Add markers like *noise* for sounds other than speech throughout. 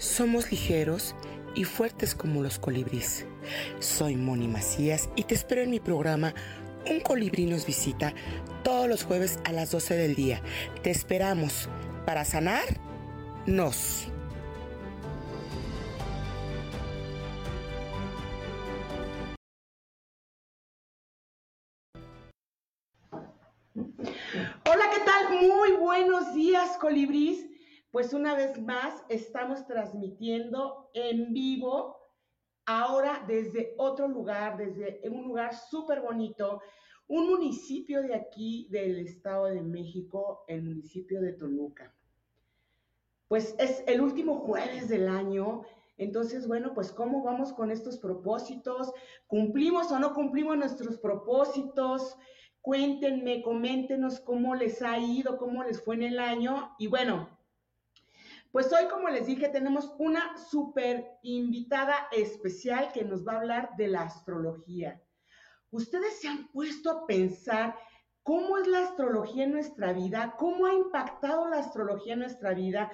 Somos ligeros y fuertes como los colibríes. Soy Moni Macías y te espero en mi programa Un colibrí nos visita todos los jueves a las 12 del día. Te esperamos para sanar nos. Hola, ¿qué tal? Muy buenos días, colibrís. Pues una vez más estamos transmitiendo en vivo, ahora desde otro lugar, desde un lugar súper bonito, un municipio de aquí del Estado de México, el municipio de Toluca. Pues es el último jueves del año, entonces, bueno, pues ¿cómo vamos con estos propósitos? ¿Cumplimos o no cumplimos nuestros propósitos? Cuéntenme, coméntenos cómo les ha ido, cómo les fue en el año. Y bueno, pues hoy, como les dije, tenemos una súper invitada especial que nos va a hablar de la astrología. Ustedes se han puesto a pensar cómo es la astrología en nuestra vida, cómo ha impactado la astrología en nuestra vida,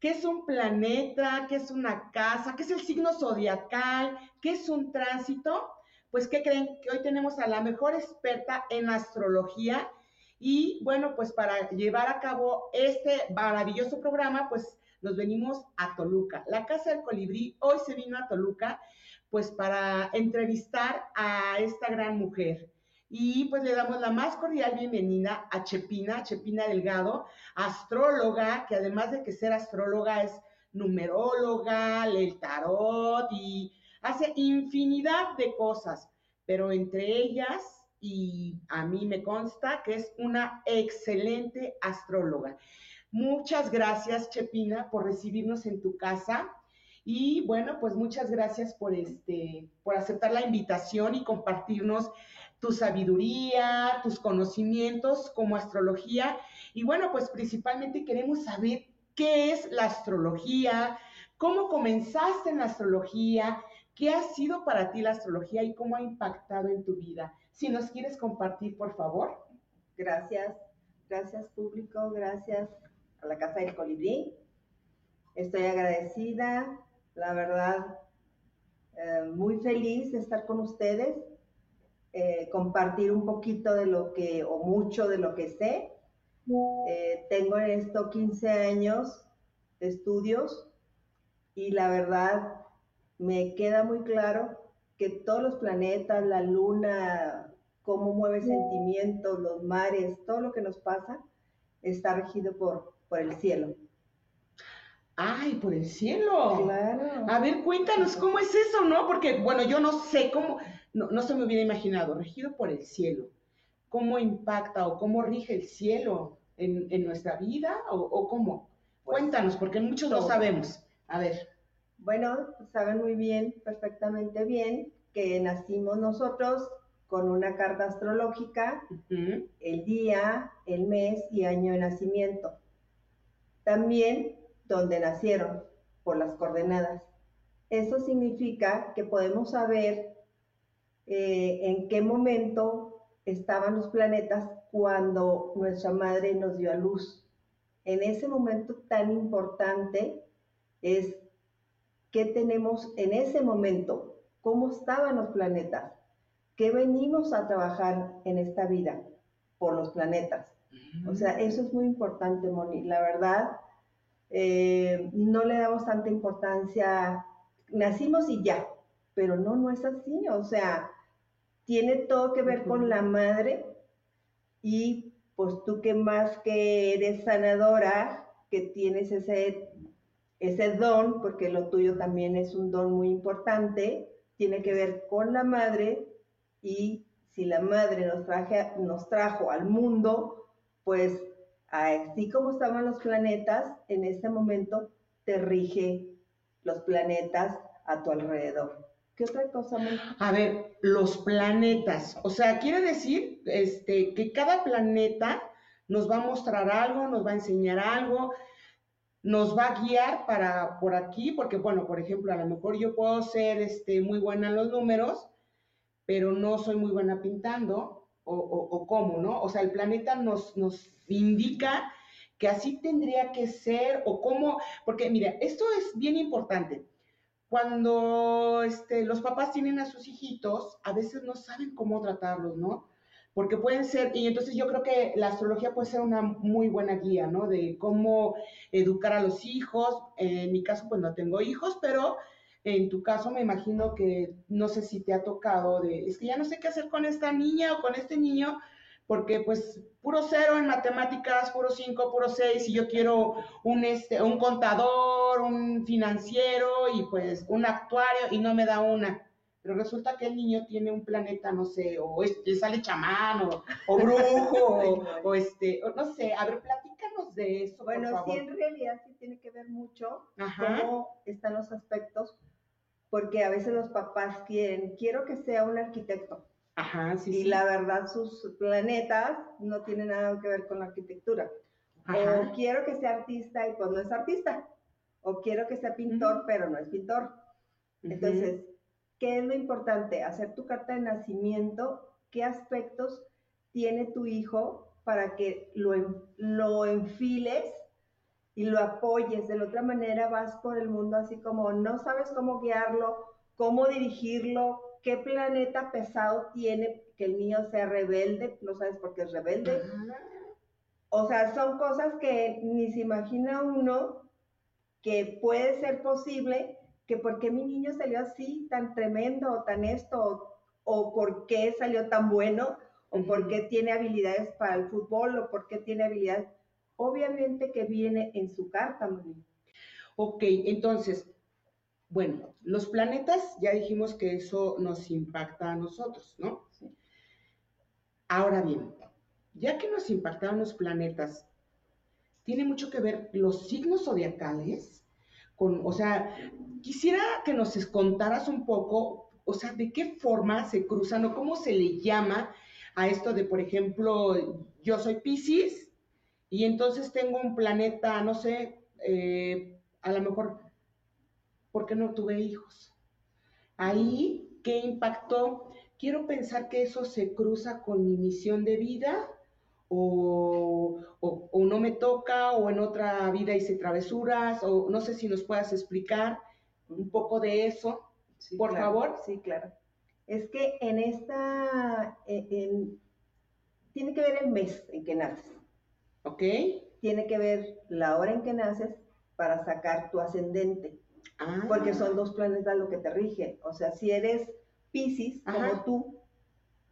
qué es un planeta, qué es una casa, qué es el signo zodiacal, qué es un tránsito. Pues, ¿qué creen? Que hoy tenemos a la mejor experta en astrología. Y bueno, pues para llevar a cabo este maravilloso programa, pues nos venimos a Toluca. La Casa del Colibrí hoy se vino a Toluca, pues para entrevistar a esta gran mujer. Y pues le damos la más cordial bienvenida a Chepina, Chepina Delgado, astróloga, que además de que ser astróloga es numeróloga, lee el tarot y hace infinidad de cosas, pero entre ellas, y a mí me consta que es una excelente astróloga. Muchas gracias, Chepina, por recibirnos en tu casa. Y bueno, pues muchas gracias por este, por aceptar la invitación y compartirnos tu sabiduría, tus conocimientos como astrología. Y bueno, pues principalmente queremos saber qué es la astrología, cómo comenzaste en la astrología, qué ha sido para ti la astrología y cómo ha impactado en tu vida. Si nos quieres compartir, por favor. Gracias, gracias público, gracias a la Casa del Colibrí. Estoy agradecida, la verdad, eh, muy feliz de estar con ustedes, eh, compartir un poquito de lo que, o mucho de lo que sé. Eh, tengo en esto 15 años de estudios y la verdad me queda muy claro que todos los planetas, la luna, cómo mueve sentimientos, los mares, todo lo que nos pasa, está regido por, por el cielo. Ay, por el cielo. Claro. A ver, cuéntanos cómo es eso, ¿no? Porque, bueno, yo no sé cómo, no, se me hubiera imaginado, regido por el cielo. ¿Cómo impacta o cómo rige el cielo en, nuestra vida o, cómo? Pues, cuéntanos, porque muchos no sabemos. A ver. Bueno, saben muy bien, perfectamente bien, que nacimos nosotros con una carta astrológica, el día, el mes y año de nacimiento. También donde nacieron, por las coordenadas. Eso significa que podemos saber eh, en qué momento estaban los planetas cuando nuestra madre nos dio a luz. En ese momento tan importante es qué tenemos en ese momento, cómo estaban los planetas, qué venimos a trabajar en esta vida por los planetas. O sea, eso es muy importante, Moni. La verdad, eh, no le damos tanta importancia, nacimos y ya, pero no, no es así. O sea, tiene todo que ver con la madre y pues tú que más que eres sanadora, que tienes ese, ese don, porque lo tuyo también es un don muy importante, tiene que ver con la madre y si la madre nos, traje, nos trajo al mundo, pues así como estaban los planetas, en este momento te rige los planetas a tu alrededor. ¿Qué otra cosa más? A ver, los planetas. O sea, quiere decir este, que cada planeta nos va a mostrar algo, nos va a enseñar algo, nos va a guiar para por aquí, porque bueno, por ejemplo, a lo mejor yo puedo ser este, muy buena en los números, pero no soy muy buena pintando, o, o, cómo, ¿no? O sea, el planeta nos, nos indica que así tendría que ser, o cómo, porque mira, esto es bien importante. Cuando este, los papás tienen a sus hijitos, a veces no saben cómo tratarlos, ¿no? porque pueden ser, y entonces yo creo que la astrología puede ser una muy buena guía, ¿no? De cómo educar a los hijos. En mi caso, pues no tengo hijos, pero en tu caso me imagino que no sé si te ha tocado de, es que ya no sé qué hacer con esta niña o con este niño, porque pues puro cero en matemáticas, puro cinco, puro seis, y yo quiero un, este, un contador, un financiero y pues un actuario y no me da una pero resulta que el niño tiene un planeta, no sé, o le sale chamán, o, brujo, *laughs* o, este, no sé, a ver, platícanos de eso. Bueno, sí, en realidad sí tiene que ver mucho cómo están los aspectos, porque a veces los papás quieren, quiero que sea un arquitecto. Ajá, sí, y la verdad, sus planetas no tienen nada que ver con la arquitectura. O quiero que sea artista y pues no es artista. O quiero que sea pintor, pero no es pintor. Entonces, ¿Qué es lo importante? Hacer tu carta de nacimiento, qué aspectos tiene tu hijo para que lo, lo enfiles y lo apoyes. De la otra manera vas por el mundo así como no sabes cómo guiarlo, cómo dirigirlo, qué planeta pesado tiene que el niño sea rebelde, no sabes por qué es rebelde. O sea, son cosas que ni se imagina uno que puede ser posible que por qué mi niño salió así, tan tremendo, o tan esto, o, por qué salió tan bueno, o por qué tiene habilidades para el fútbol, o por qué tiene habilidades. Obviamente que viene en su carta, Moni. Ok, entonces, bueno, los planetas, ya dijimos que eso nos impacta a nosotros, ¿no? Sí. Ahora bien, ya que nos impactaron los planetas, tiene mucho que ver los signos zodiacales con, o sea, quisiera que nos contaras un poco, o sea, de qué forma se cruzan o cómo se le llama a esto de, por ejemplo, yo soy Pisces y entonces tengo un planeta, no sé, eh, a lo mejor, ¿por qué no tuve hijos? Ahí, ¿qué impactó? Quiero pensar que eso se cruza con mi misión de vida o, no me toca, o en otra vida hice travesuras, o no sé si nos puedas explicar un poco de eso, por favor. Sí, claro. Es que en esta, tiene que ver el mes en que naces. ¿Ok? Tiene que ver la hora en que naces para sacar tu ascendente. Ah. Porque son dos planetas lo que te rigen. O sea, si eres Pisces, como tú,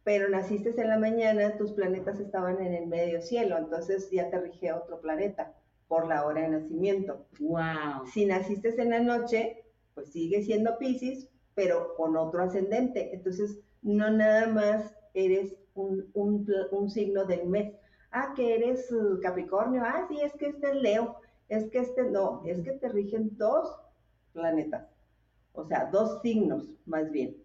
pero naciste en la mañana, tus planetas estaban en el medio cielo, entonces ya te rige otro planeta por la hora de nacimiento. Wow. Si naciste en la noche, pues sigue siendo Pisces, pero con otro ascendente. Entonces, no nada más eres un, un, signo del mes. Ah, que eres uh, Capricornio. Ah, sí, es que este es Leo. Es que este no, es que te rigen dos planetas. O sea, dos signos, más bien.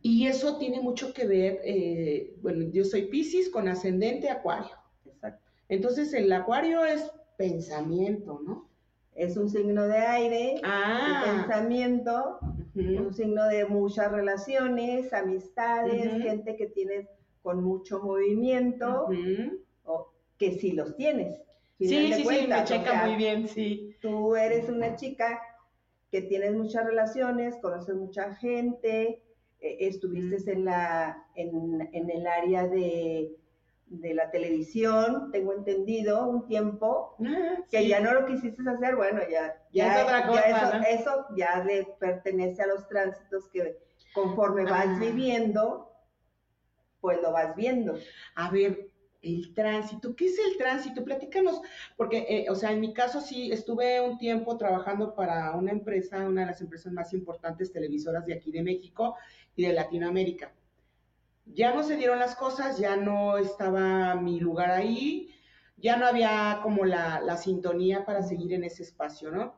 Y eso tiene mucho que ver, eh, bueno, yo soy Pisces con ascendente Acuario. Exacto. Entonces el Acuario es pensamiento, ¿no? Es un signo de aire, ah. pensamiento, un signo de muchas relaciones, amistades, gente que tienes con mucho movimiento, o que sí los tienes. Sí, sí, sí, me checa muy bien, sí. Tú eres una chica que tienes muchas relaciones, conoces mucha gente, eh, estuviste en, la, en, en el área de, de, la televisión, tengo entendido, un tiempo, ah, que ya no lo quisiste hacer, bueno, ya, ya, eso, eso, ya le pertenece a los tránsitos que conforme vas ah. viviendo, pues lo vas viendo. A ver, el tránsito, ¿qué es el tránsito? Platícanos, porque, eh, o sea, en mi caso sí, estuve un tiempo trabajando para una empresa, una de las empresas más importantes televisoras de aquí de México y de Latinoamérica. Ya no se dieron las cosas, ya no estaba mi lugar ahí, ya no había como la, sintonía para seguir en ese espacio, ¿no?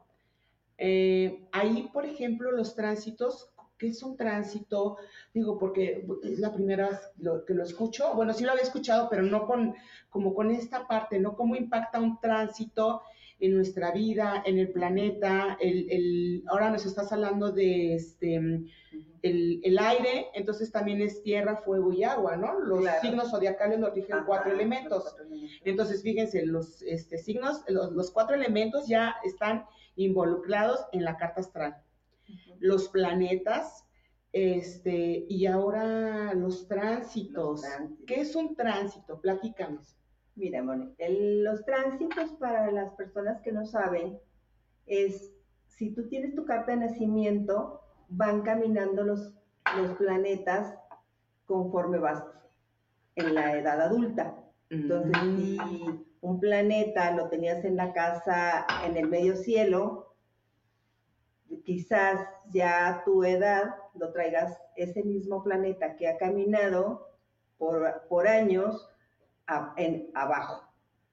Eh, ahí, por ejemplo, los tránsitos, ¿qué es un tránsito? Digo, porque es la primera vez que lo escucho. Bueno, sí lo había escuchado, pero no con, como con esta parte, ¿no? ¿Cómo impacta un tránsito en nuestra vida, en el planeta? El, ahora nos estás hablando de este, el, aire, entonces también es tierra, fuego y agua, ¿no? Los signos zodiacales nos rigen cuatro, elementos. Entonces, fíjense, los este, signos, los cuatro elementos ya están involucrados en la carta astral. Los planetas, este, y ahora los tránsitos. ¿Qué es un tránsito? Platícanos. Mira, Moni, los tránsitos para las personas que no saben es, si tú tienes tu carta de nacimiento, van caminando los, los planetas conforme vas en la edad adulta. Entonces, si mm un planeta lo tenías en la casa en el medio cielo, quizás ya a tu edad lo traigas ese mismo planeta que ha caminado por, por años en abajo,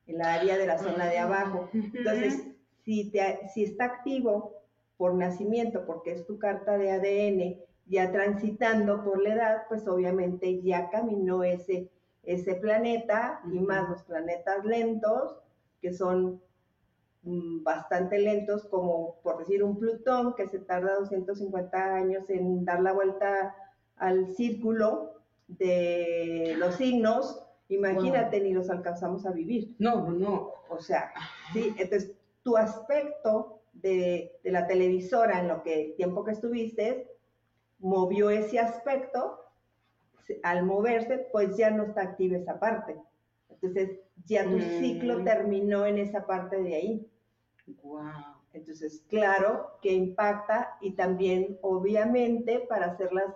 en la área de la zona de abajo. Entonces, si, te, si está activo por nacimiento, porque es tu carta de ADN, ya transitando por la edad, pues obviamente ya caminó ese ese planeta y más los planetas lentos, que son bastante lentos, como por decir un Plutón, que se tarda 250 años en dar la vuelta al círculo de los signos, imagínate, ni los alcanzamos a vivir. No, no. O sea, sí, entonces tu aspecto de, de la televisora en lo que tiempo que estuviste movió ese aspecto al moverse, pues ya no está activa esa parte. Entonces, ya tu ciclo mm. terminó en esa parte de ahí. Wow. Entonces, claro que impacta y también, obviamente, para hacer las,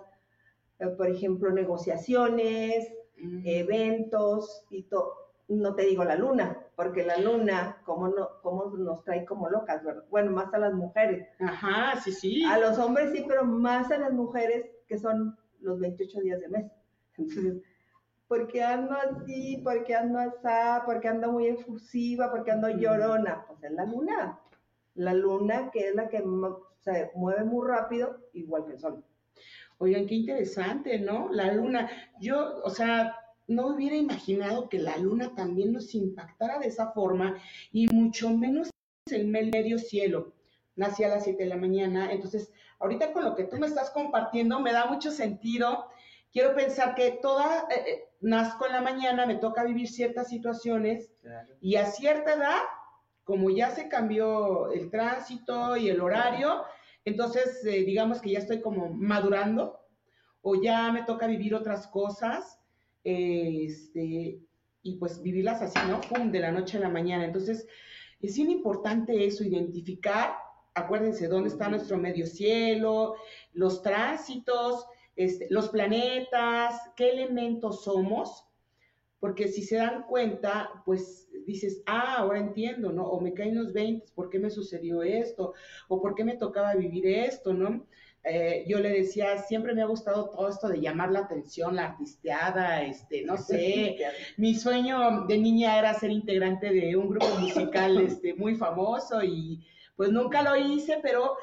eh, por ejemplo, negociaciones, mm. eventos y todo. No te digo la luna, porque la luna, como no, como nos trae como locas, ¿verdad? Bueno, más a las mujeres. Ajá, sí, sí. A los hombres sí, pero más a las mujeres que son los 28 días de mes. Entonces, ¿por qué ando así? ¿Por qué ando así? ¿Por qué ando muy efusiva? ¿Por qué ando llorona? Pues es la luna. La luna que es la que se mueve muy rápido, igual que el sol. Oigan, qué interesante, ¿no? La luna. Yo, o sea, no hubiera imaginado que la luna también nos impactara de esa forma y mucho menos el medio cielo. Nací a las 7 de la mañana, entonces ahorita con lo que tú me estás compartiendo me da mucho sentido quiero pensar que toda, eh, eh, nazco en la mañana, me toca vivir ciertas situaciones y a cierta edad, como ya se cambió el tránsito y el horario, entonces eh, digamos que ya estoy como madurando o ya me toca vivir otras cosas este, y pues vivirlas así, ¿no? Pum, de la noche a la mañana. Entonces, es bien importante eso, identificar, acuérdense, dónde está nuestro medio cielo, los tránsitos, este, los planetas, qué elementos somos, porque si se dan cuenta, pues dices, ah, ahora entiendo, ¿no? O me caen los 20, ¿por qué me sucedió esto? O por qué me tocaba vivir esto, ¿no? Eh, yo le decía, siempre me ha gustado todo esto de llamar la atención, la artisteada, este, no sé, mi sueño de niña era ser integrante de un grupo musical *laughs* este, muy famoso y pues nunca lo hice, pero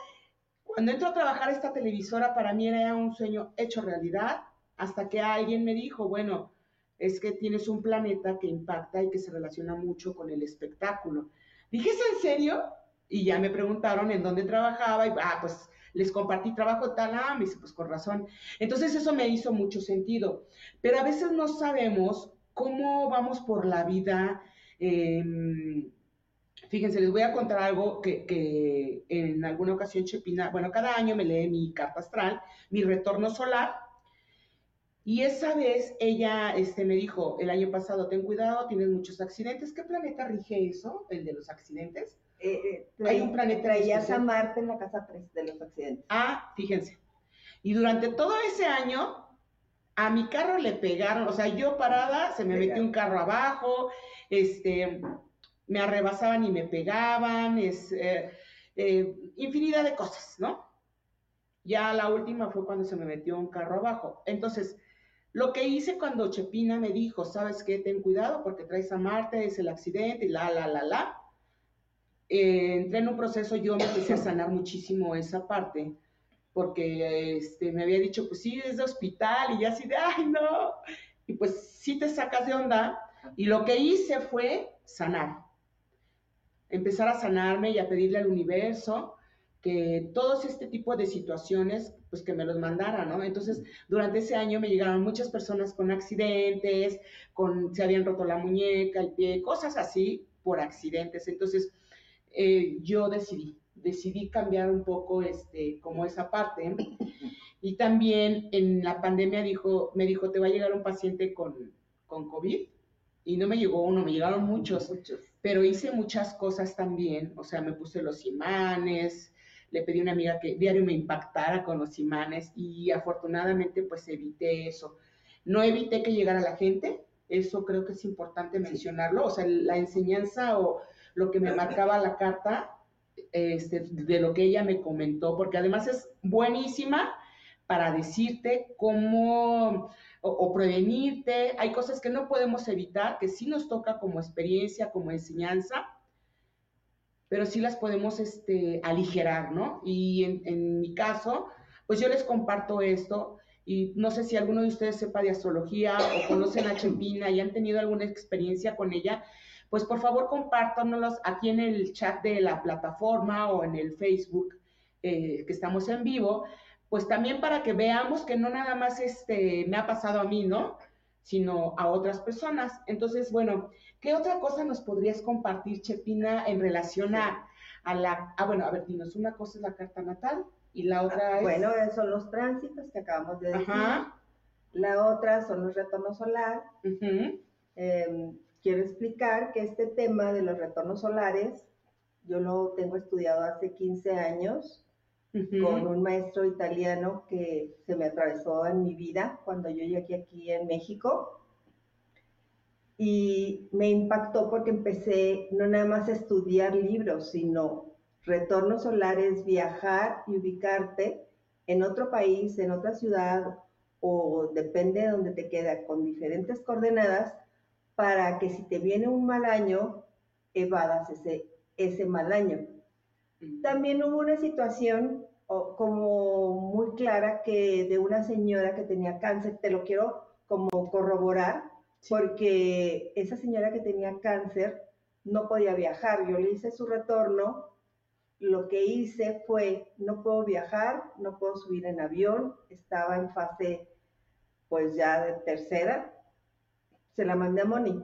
cuando entro a trabajar esta televisora, para mí era un sueño hecho realidad, hasta que alguien me dijo, bueno, es que tienes un planeta que impacta y que se relaciona mucho con el espectáculo. Dije, ¿es en serio? Y ya me preguntaron en dónde trabajaba y, ah, pues les compartí trabajo tal, ah, me dice, pues con razón. Entonces eso me hizo mucho sentido. Pero a veces no sabemos cómo vamos por la vida. Eh, Fíjense, les voy a contar algo que, en alguna ocasión Chepina, bueno, cada año me lee mi carta astral, mi retorno solar, y esa vez ella este, me dijo, el año pasado, ten cuidado, tienes muchos accidentes. ¿Qué planeta rige eso, el de los accidentes? Eh, eh, Hay un planeta. Traías a Marte en la casa 3 de los accidentes. Ah, fíjense. Y durante todo ese año, a mi carro le pegaron, o sea, yo parada, se me metió un carro abajo, este, me arrebasaban y me pegaban, es eh, eh, infinidad de cosas, ¿no? Ya la última fue cuando se me metió un carro abajo. Entonces, lo que hice cuando Chepina me dijo, ¿sabes qué? Ten cuidado porque traes a Marte, es el accidente, y la, la, la, la. eh, entré en un proceso, yo me empecé a sanar muchísimo esa parte, porque este, me había dicho, pues sí, es de hospital, y ya así de, ay, no, y pues sí te sacas de onda, y lo que hice fue sanar, empezar a sanarme y a pedirle al universo que todos este tipo de situaciones, pues que me los mandara, ¿no? Entonces, durante ese año me llegaron muchas personas con accidentes, con, se habían roto la muñeca, el pie, cosas así por accidentes. Entonces, eh, yo decidí, decidí cambiar un poco este, como esa parte. Y también en la pandemia dijo, me dijo, te va a llegar un paciente con, con COVID. Y no me llegó uno, me llegaron muchos. muchos. Pero hice muchas cosas también. O sea, me puse los imanes, le pedí a una amiga que diario me impactara con los imanes y afortunadamente pues evité eso. No evité que llegara la gente, eso creo que es importante mencionarlo, o sea, la enseñanza o lo que me marcaba la carta este, de lo que ella me comentó, porque además es buenísima para decirte cómo o, prevenirte. Hay cosas que no podemos evitar, que sí nos toca como experiencia, como enseñanza, pero sí las podemos este, aligerar, ¿no? Y en, en mi caso, pues yo les comparto esto y no sé si alguno de ustedes sepa de astrología o conocen a Chempina y han tenido alguna experiencia con ella, pues por favor compártanos aquí en el chat de la plataforma o en el Facebook eh, que estamos en vivo, pues también para que veamos que no nada más este, me ha pasado a mí, ¿no? Sino a otras personas. Entonces, bueno, ¿qué otra cosa nos podrías compartir, Chepina, en relación a, a la... Ah, bueno, a ver, dinos, una cosa es la carta natal y la otra es... Bueno, son los tránsitos que acabamos de decir. Ajá. La otra son los retornos solar. eh, quiero explicar que este tema de los retornos solares, yo lo tengo estudiado hace 15 años con un maestro italiano que se me atravesó en mi vida cuando yo llegué aquí en México. Y me impactó porque empecé no nada más a estudiar libros, sino retornos solares, viajar y ubicarte en otro país, en otra ciudad o depende de donde te queda con diferentes coordenadas para que si te viene un mal año, evadas ese, ese mal año. También hubo una situación como muy clara que de una señora que tenía cáncer, te lo quiero como corroborar, porque esa señora que tenía cáncer no podía viajar. Yo le hice su retorno, lo que hice fue, no puedo viajar, no puedo subir en avión, estaba en fase pues ya de tercera, se la mandé a Moni.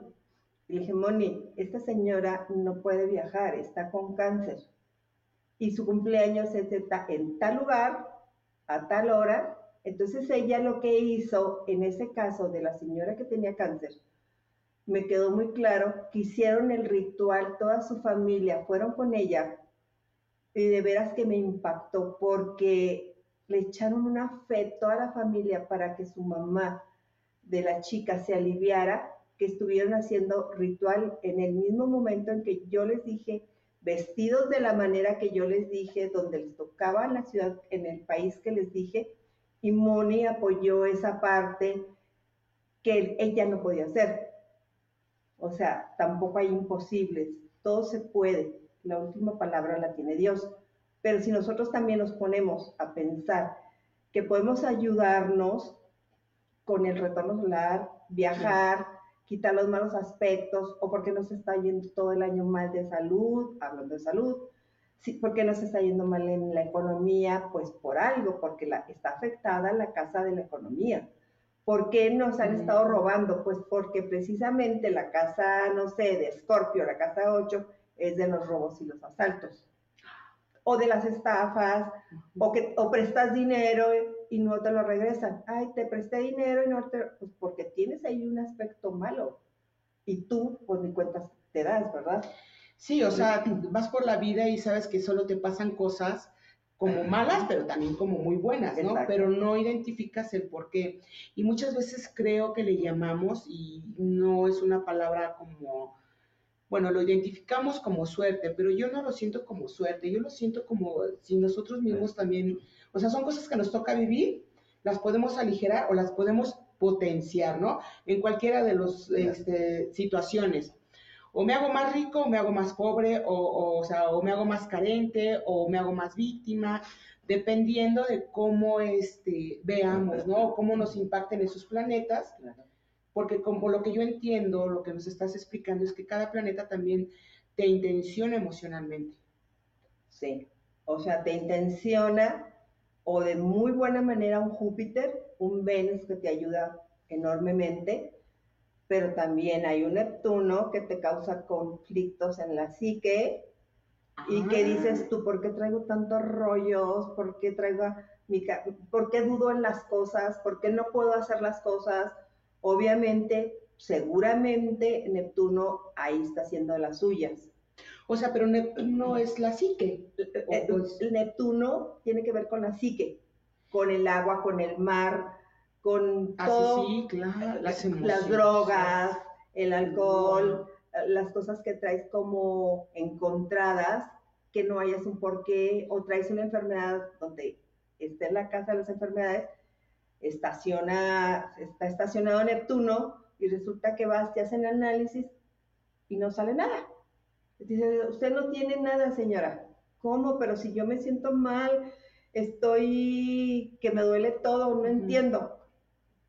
Le dije, Moni, esta señora no puede viajar, está con cáncer y su cumpleaños es en tal lugar, a tal hora. Entonces ella lo que hizo en ese caso de la señora que tenía cáncer, me quedó muy claro que hicieron el ritual, toda su familia fueron con ella y de veras que me impactó porque le echaron una fe toda la familia para que su mamá de la chica se aliviara, que estuvieron haciendo ritual en el mismo momento en que yo les dije, vestidos de la manera que yo les dije, donde les tocaba la ciudad, en el país que les dije, y Moni apoyó esa parte que ella no podía hacer. O sea, tampoco hay imposibles, todo se puede, la última palabra la tiene Dios. Pero si nosotros también nos ponemos a pensar que podemos ayudarnos con el retorno solar, viajar, quitar los malos aspectos o porque nos está yendo todo el año mal de salud, hablando de salud, sí, porque nos está yendo mal en la economía, pues por algo, porque la, está afectada la casa de la economía. ¿Por qué nos han estado robando? Pues porque precisamente la casa, no sé, de Escorpio, la casa 8, es de los robos y los asaltos. O de las estafas, o que o prestas dinero y no te lo regresan. Ay, te presté dinero y no te... Pues porque tienes ahí un aspecto malo. Y tú, pues ni cuentas te das, ¿verdad? Sí, o sea, vas por la vida y sabes que solo te pasan cosas como malas, pero también como muy buenas, ¿no? Pero no identificas el por qué. Y muchas veces creo que le llamamos, y no es una palabra como, bueno, lo identificamos como suerte, pero yo no lo siento como suerte, yo lo siento como si nosotros mismos también o sea, son cosas que nos toca vivir, las podemos aligerar o las podemos potenciar, ¿no? En cualquiera de las este, situaciones. o me hago más rico o me hago más pobre, o, o, sea, o me hago más carente o me hago más víctima, dependiendo de cómo este, veamos, ¿no? Cómo nos impacten esos planetas. Porque como lo que yo entiendo, lo que nos estás explicando es que cada planeta también te intenciona emocionalmente. Sí, o sea, te intenciona o de muy buena manera un Júpiter, un Venus que te ayuda enormemente, pero también hay un Neptuno que te causa conflictos en la psique y que dices ah. tú, ¿por qué traigo tantos rollos? ¿Por qué traigo mi por qué dudo en las cosas? ¿Por qué no puedo hacer las cosas? Obviamente, seguramente Neptuno ahí está haciendo las suyas. O sea, pero Neptuno es la psique. Eh, Neptuno tiene que ver con la psique, con el agua, con el mar, con ah, todo, sí, claro. las, las drogas, el alcohol, las cosas que traes como encontradas, que no hayas un porqué, o traes una enfermedad donde esté en la casa de las enfermedades, estaciona, está estacionado Neptuno y resulta que vas, te hacen análisis y no sale nada. Dice, usted no tiene nada, señora. ¿Cómo? Pero si yo me siento mal, estoy que me duele todo, no entiendo.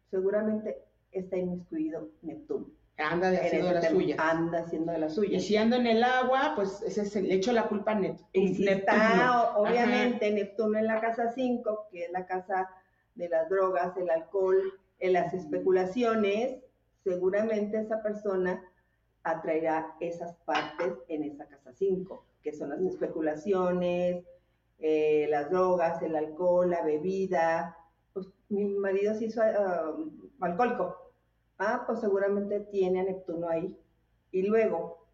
Seguramente está inmiscuido Neptuno. Anda haciendo de la suya. Anda haciendo de la suya. Y si ando en el agua, pues ese es el, le echo la culpa a Neptuno. Y si está, obviamente, Neptuno en la casa 5, que es la casa de las drogas, el alcohol, en las especulaciones, seguramente esa persona atraerá esas partes en esa casa 5, que son las especulaciones, eh, las drogas, el alcohol, la bebida. Pues mi marido se hizo uh, alcohólico Ah, pues seguramente tiene a Neptuno ahí. Y luego,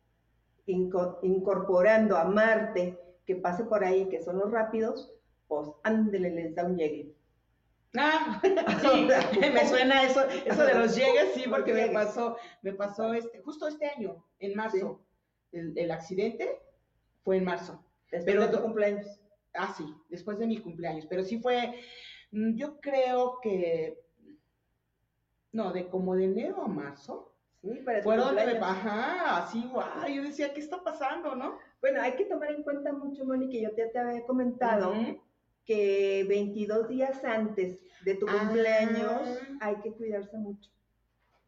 incorporando a Marte, que pase por ahí, que son los rápidos, pues ándele, les da un llegue. Ah, *laughs* sí, *laughs* me suena eso, eso de los llegues, sí, porque me pasó, me pasó este, justo este año, en marzo. El, accidente fue en marzo. Después pero, de tu cumpleaños. Ah, sí, después de mi cumpleaños. Pero sí fue, mm, yo creo que no, de como de enero a marzo. Sí, para Fueron de, ajá, así, guau, yo decía, ¿qué está pasando, no? Bueno, hay que tomar en cuenta mucho, que yo te, te había comentado que 22 días antes de tu cumpleaños ah. hay que cuidarse mucho.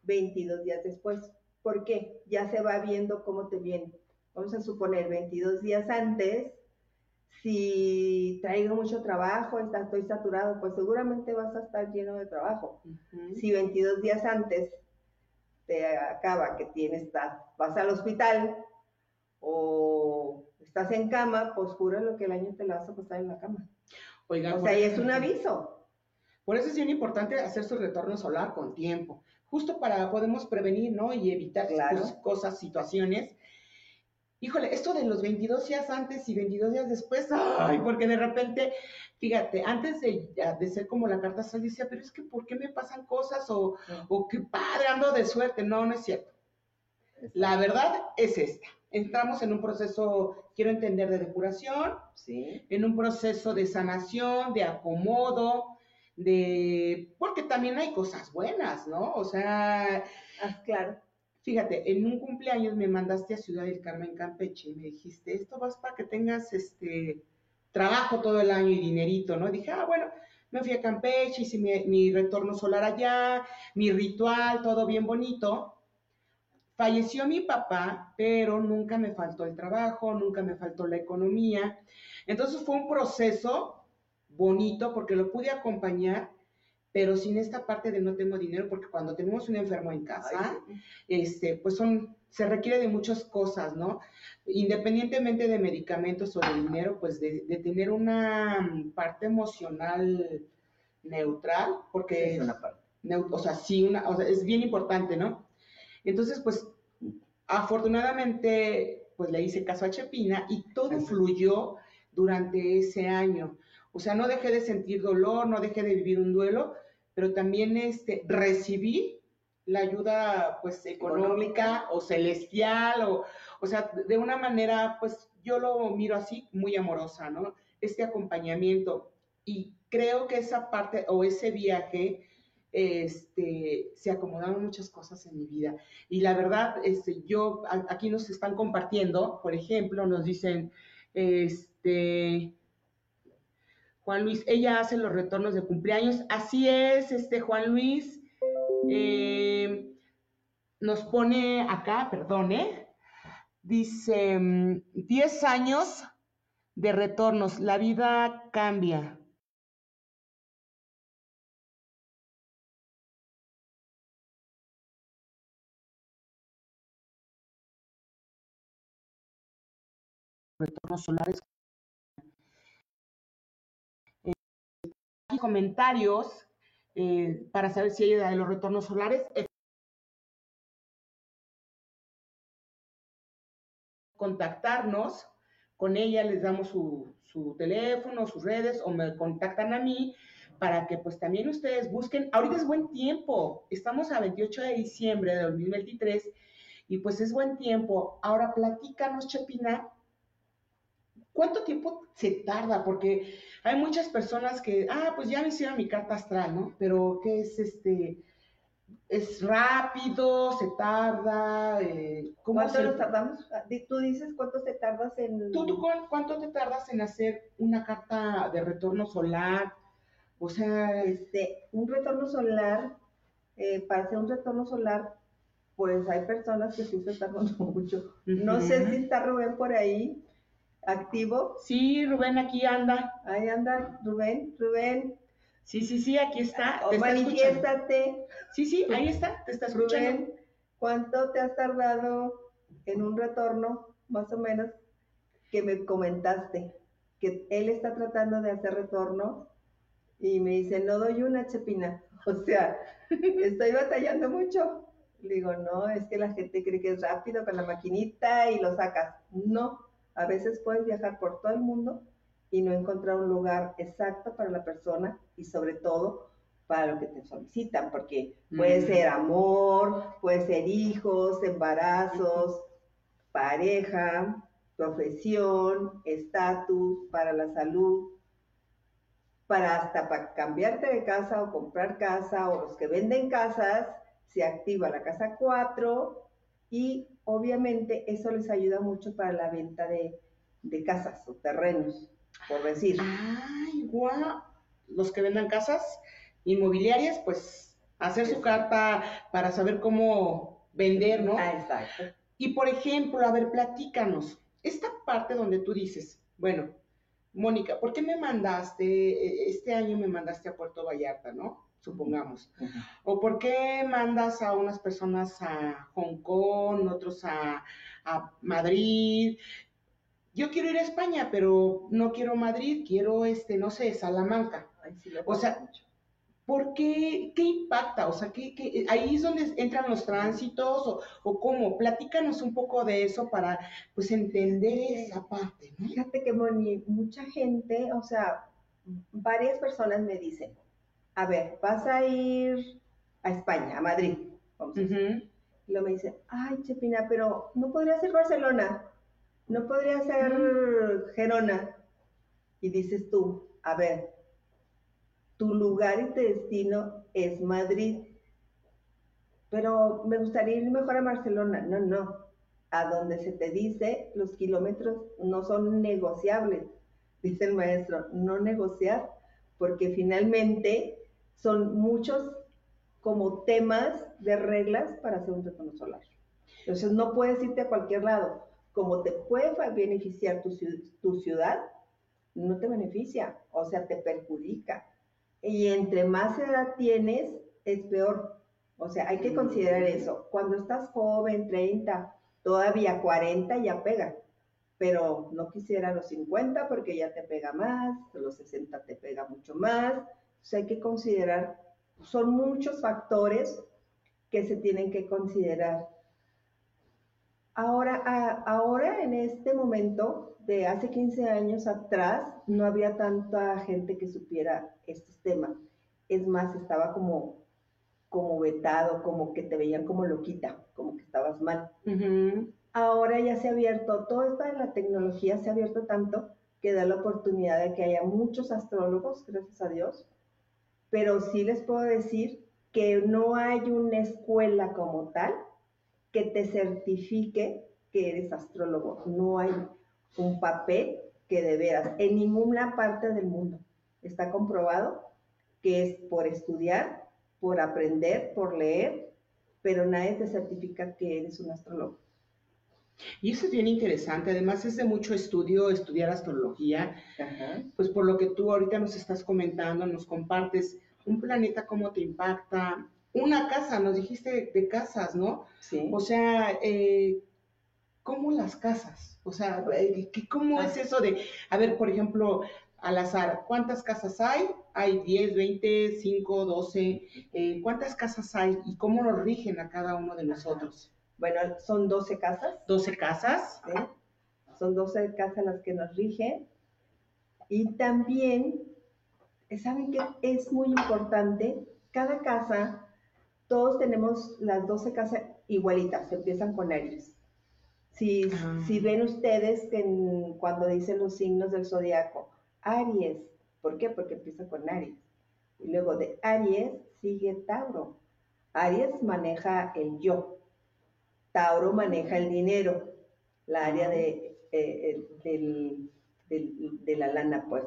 22 días después. ¿Por qué? Ya se va viendo cómo te viene. Vamos a suponer 22 días antes, si traigo mucho trabajo, estoy saturado, pues seguramente vas a estar lleno de trabajo. Si 22 días antes te acaba que tienes, vas al hospital o estás en cama, pues lo que el año te la vas a pasar en la cama. Oiga, o sea, ahí es un aviso. Por eso es bien importante hacer su retorno solar con tiempo, justo para podemos prevenir, ¿no? Y evitar cosas, situaciones híjole, esto de los 22 días antes y 22 días después, ay, porque de repente, fíjate, antes de, de ser como la carta astral, decía, pero es que ¿por qué me pasan cosas? O, o qué padre, ando de suerte. No, no es cierto. La verdad es esta. Entramos en un proceso, quiero entender, de depuración, ¿Sí? en un proceso de sanación, de acomodo, de... porque también hay cosas buenas, ¿no? O sea... Ah, claro Fíjate, en un cumpleaños me mandaste a Ciudad del Carmen, Campeche, y me dijiste, esto vas para que tengas este trabajo todo el año y dinerito, ¿no? dije, ah, bueno, me fui a Campeche, hice mi, mi retorno solar allá, mi ritual, todo bien bonito. Falleció mi papá, pero nunca me faltó el trabajo, nunca me faltó la economía. Entonces fue un proceso bonito porque lo pude acompañar pero sin esta parte de no tengo dinero, porque cuando tenemos un enfermo en casa, este, pues son, se requiere de muchas cosas, ¿no? Independientemente de medicamentos o de dinero, pues de, tener una parte emocional neutral, porque es una parte. o sea, sí, una, o sea, es bien importante, ¿no? Entonces, pues, afortunadamente, pues le hice caso a Chepina y todo fluyó durante ese año. O sea, no dejé de sentir dolor, no dejé de vivir un duelo, pero también este, recibí la ayuda pues económica o celestial o, o sea, de una manera pues yo lo miro así, muy amorosa, ¿no? Este acompañamiento y creo que esa parte o ese viaje este, se acomodaron muchas cosas en mi vida. Y la verdad, este, yo, aquí nos están compartiendo, por ejemplo, nos dicen, este, Juan Luis, ella hace los retornos de cumpleaños. Así es, este Juan Luis. Eh, nos pone acá, perdone, dice, 10 mm, años de retornos, la vida cambia. Retornos solares. Eh, comentarios eh, para saber si hay de los retornos solares. contactarnos con ella, les damos su, teléfono, sus redes o me contactan a mí para que pues también ustedes busquen. Ahorita es buen tiempo, estamos a 28 de diciembre de 2023 y pues es buen tiempo. Ahora platícanos, Chepina, ¿cuánto tiempo se tarda? Porque hay muchas personas que, ah, pues ya me hicieron mi carta astral, ¿no? Pero ¿qué es este? es rápido, se tarda. Eh, ¿Cuánto nos tardamos? Ah, tú dices cuánto te tardas en. ¿Tú, tú cuánto te tardas en hacer una carta de retorno solar? O sea. Este, un retorno solar, eh, para hacer un retorno solar, pues hay personas que sí se tardan *laughs* mucho. No sé si está Rubén por ahí, activo. Sí, Rubén aquí anda. Ahí anda, Rubén. Rubén, Sí, sí, sí, aquí está. O manifiéstate. Sí, sí, ahí está, te está escuchando. Rubén, ¿cuánto te has tardado en un retorno, más o menos, que me comentaste? Que él está tratando de hacer retorno y me dice, no doy una chepina. *laughs* O sea, estoy batallando mucho. Le digo, no, es que la gente cree que es rápido con la maquinita y lo sacas. No, a veces puedes viajar por todo el mundo y no encontrar un lugar exacto para la persona y sobre todo para lo que te solicitan, porque puede ser amor, puede ser hijos, embarazos, pareja, profesión, estatus, para la salud, para hasta para cambiarte de casa o comprar casa o los que venden casas, se activa la casa 4 y obviamente eso les ayuda mucho para la venta de, de casas o terrenos por decir. Ay, guau. Los que vendan casas inmobiliarias, pues hacer su carta para saber cómo vender, ¿no? Ah, exacto. Y por ejemplo, a ver, platícanos, esta parte donde tú dices, bueno, Mónica, ¿por qué me mandaste, e, este año me mandaste a Puerto Vallarta, ¿no? Supongamos. ¿O por qué mandas a unas personas a Hong Kong, otros a, a Madrid? yo quiero ir a España, pero no quiero Madrid, quiero, este, no sé, Salamanca. o sea, ¿por qué? ¿Qué impacta? O sea, ¿qué, ahí es donde entran los tránsitos o, cómo? Platícanos un poco de eso para, pues, entender esa parte, Fíjate que, Moni, mucha gente, o sea, varias personas me dicen, a ver, vas a ir a España, a Madrid, vamos. Y luego me dicen, ay, Chepina, pero no podría ser Barcelona no podría ser Gerona. Y dices tú, a ver, tu lugar y tu destino es Madrid, pero me gustaría ir mejor a Barcelona. No, no. A donde se te dice, los kilómetros no son negociables, *laughs* dice el maestro, no negociar, porque finalmente son muchos como temas de reglas para hacer un retorno solar. Entonces no puedes irte a cualquier lado como te puede beneficiar tu, tu ciudad, no te beneficia, o sea, te perjudica. Y entre más edad tienes, es peor. O sea, hay que considerar eso. Cuando estás joven, 30, todavía 40 ya pega. Pero no quisiera los 50 porque ya te pega más, los 60 te pega mucho más. Sea, hay que considerar, son muchos factores que se tienen que considerar Ahora, ahora en este momento, de hace 15 años atrás, no había tanta gente que supiera estos temas. Es más, estaba como, como vetado, como que te veían como loquita, como que estabas mal. Ahora ya se ha abierto, todo esto de la tecnología se ha abierto tanto que da la oportunidad de que haya muchos astrólogos, gracias a Dios. Pero sí les puedo decir que no hay una escuela como tal que te certifique que eres astrólogo. No hay un papel que de veras, en ninguna parte del mundo está comprobado que es por estudiar, por aprender, por leer, pero nadie te certifica que eres un astrólogo. Y eso es bien interesante, además es de mucho estudio estudiar astrología, pues por lo que tú ahorita nos estás comentando, nos compartes, un planeta cómo te impacta, una casa, nos dijiste de casas, ¿no? Sí. O sea, eh, ¿cómo las casas? O sea, eh, ¿cómo es ah. eso de, a ver, por ejemplo, al azar, ¿cuántas casas hay? Hay 10, 20, 5, 12. ¿Cuántas casas hay y cómo nos rigen a cada uno de nosotros? Bueno, son 12 casas. 12 casas. Son 12 casas las que nos rigen. Y también, ¿saben qué? Es muy importante, cada casa, todos tenemos las 12 casas igualitas, empiezan con Aries. Si, ah. si ven ustedes que cuando dicen los signos del zodiaco, Aries, ¿por qué? Porque empieza con Aries. Y luego de Aries sigue Tauro. Aries maneja el yo, Tauro maneja el dinero, la área de, eh, de la lana, pues.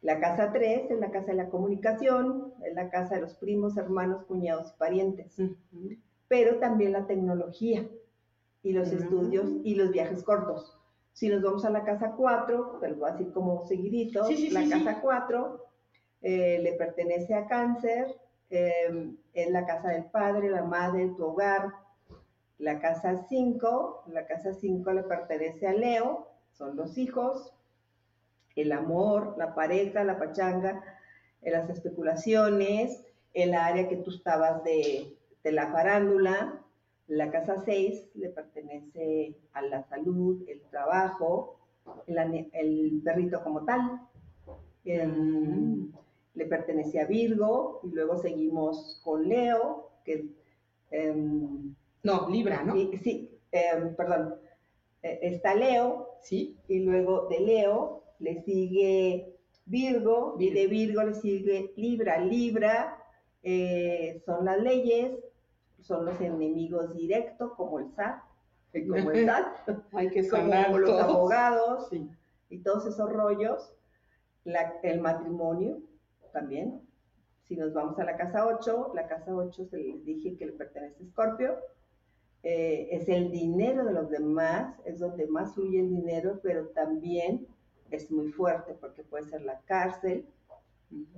La casa 3 es la casa de la comunicación, es la casa de los primos, hermanos, cuñados y parientes. Pero también la tecnología y los estudios y los viajes cortos. Si nos vamos a la casa 4, pues voy a decir como seguidito, la casa 4 eh, le pertenece a cáncer, eh, es la casa del padre, la madre, tu hogar, la casa 5, la casa 5 le pertenece a Leo, son los hijos, el amor, la pareja, la pachanga, las especulaciones, el área que tú estabas de, la farándula. La casa 6 le pertenece a la salud, el trabajo, el, perrito como tal. Mm. le pertenece a Virgo y luego seguimos con Leo, que em, no, Libra, ¿no? sí, em, perdón. E, está Leo. Sí. Y luego de Leo le sigue Virgo, y de Virgo le sigue Libra. Libra eh, son las leyes, son los enemigos directos, como el SAT, como el *laughs* SAT, Hay que como los abogados y todos esos rollos. el matrimonio también. Si nos vamos a la casa 8, la casa 8 se les dije que le pertenece a Escorpio. Eh, es el dinero de los demás, es donde más fluye el dinero, pero también es muy fuerte porque puede ser la cárcel,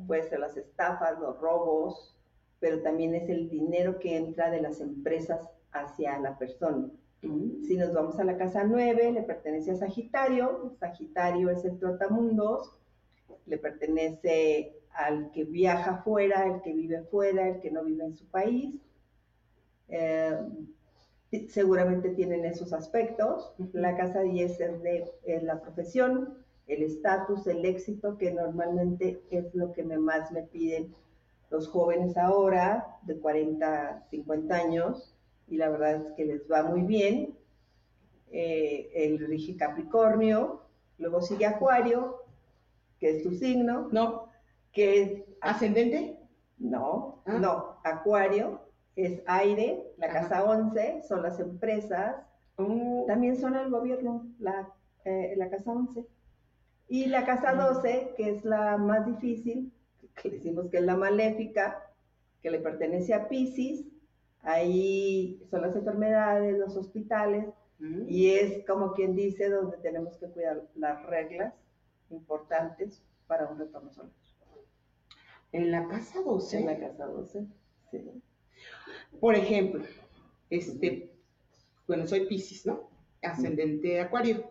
puede ser las estafas, los robos, pero también es el dinero que entra de las empresas hacia la persona. Si nos vamos a la casa 9, le pertenece a Sagitario, Sagitario es el trotamundos, le pertenece al que viaja fuera, el que vive fuera, el que no vive en su país. Eh, seguramente tienen esos aspectos. La casa 10 es de la profesión, el estatus, el éxito, que normalmente es lo que más me piden los jóvenes ahora, de 40, 50 años, y la verdad es que les va muy bien. Eh, el rige Capricornio, luego sigue Acuario, que es tu signo. No. Que es ascendente. No, ah. no, Acuario, es aire, la casa 11 son las empresas, oh. también son el gobierno, la, eh, la casa 11. Y la casa 12, mm. que es la más difícil, que decimos que es la maléfica, que le pertenece a Pisces, ahí son las enfermedades, los hospitales, mm. y es como quien dice donde tenemos que cuidar las reglas importantes para un retorno solar. En la casa 12. En la casa 12, sí. Por ejemplo, este, bueno, soy Pisces, ¿no? Ascendente Acuario.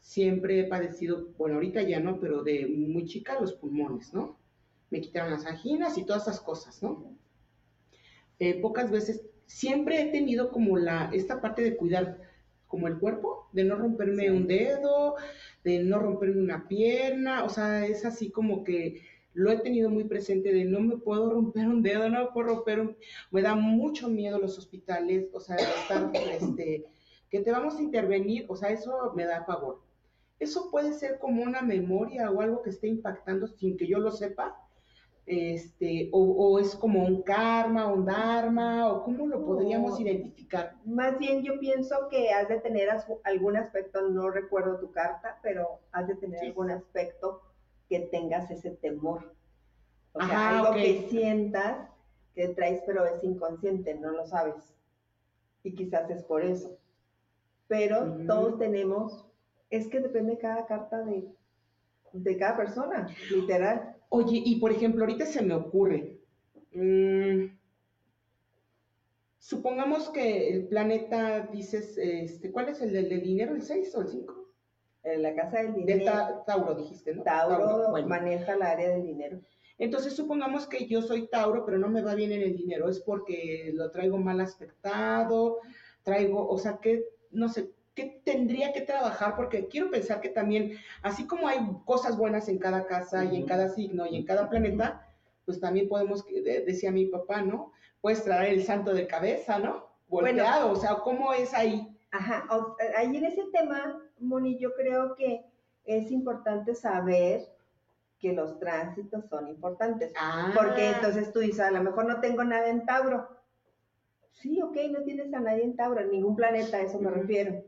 Siempre he padecido, bueno, ahorita ya no, pero de muy chica los pulmones, ¿no? Me quitaron las anginas y todas esas cosas, ¿no? Eh, pocas veces, siempre he tenido como la, esta parte de cuidar como el cuerpo, de no romperme un dedo, de no romperme una pierna, o sea, es así como que lo he tenido muy presente de no me puedo romper un dedo, no me puedo romper un... Me da mucho miedo los hospitales, o sea, estar, este, que te vamos a intervenir, o sea, eso me da pavor. Eso puede ser como una memoria o algo que esté impactando sin que yo lo sepa. este, o, es como un karma, un dharma, o cómo lo podríamos identificar. Más bien yo pienso que has de tener algún aspecto, no recuerdo tu carta, pero has de tener algún aspecto que tengas ese temor. O sea, algo que sientas que traes, pero es inconsciente, no lo sabes. Y quizás es por eso. Pero todos tenemos, es que depende de cada carta de, de cada persona, literal. Oye, y por ejemplo, ahorita se me ocurre, mm, supongamos que el planeta, dices, este, ¿cuál es el del, dinero, el 6 o el 5? En la casa del dinero. De Tauro, dijiste, ¿no? Tauro, maneja el área del dinero. Entonces, supongamos que yo soy Tauro, pero no me va bien en el dinero, es porque lo traigo mal aspectado, traigo, o sea, que, no sé, ¿qué tendría que trabajar? Porque quiero pensar que también, así como hay cosas buenas en cada casa y en cada signo y en cada planeta, pues también podemos, decía mi papá, ¿no? Puedes traer el santo de cabeza, ¿no? Volteado, o sea, ¿cómo es ahí? Ajá, ahí en ese tema, Moni, yo creo que es importante saber que los tránsitos son importantes. Ah. Porque entonces tú dices, a lo mejor no tengo nada en Tauro. Sí, ok, no tienes a nadie en Tauro, en ningún planeta, a eso me refiero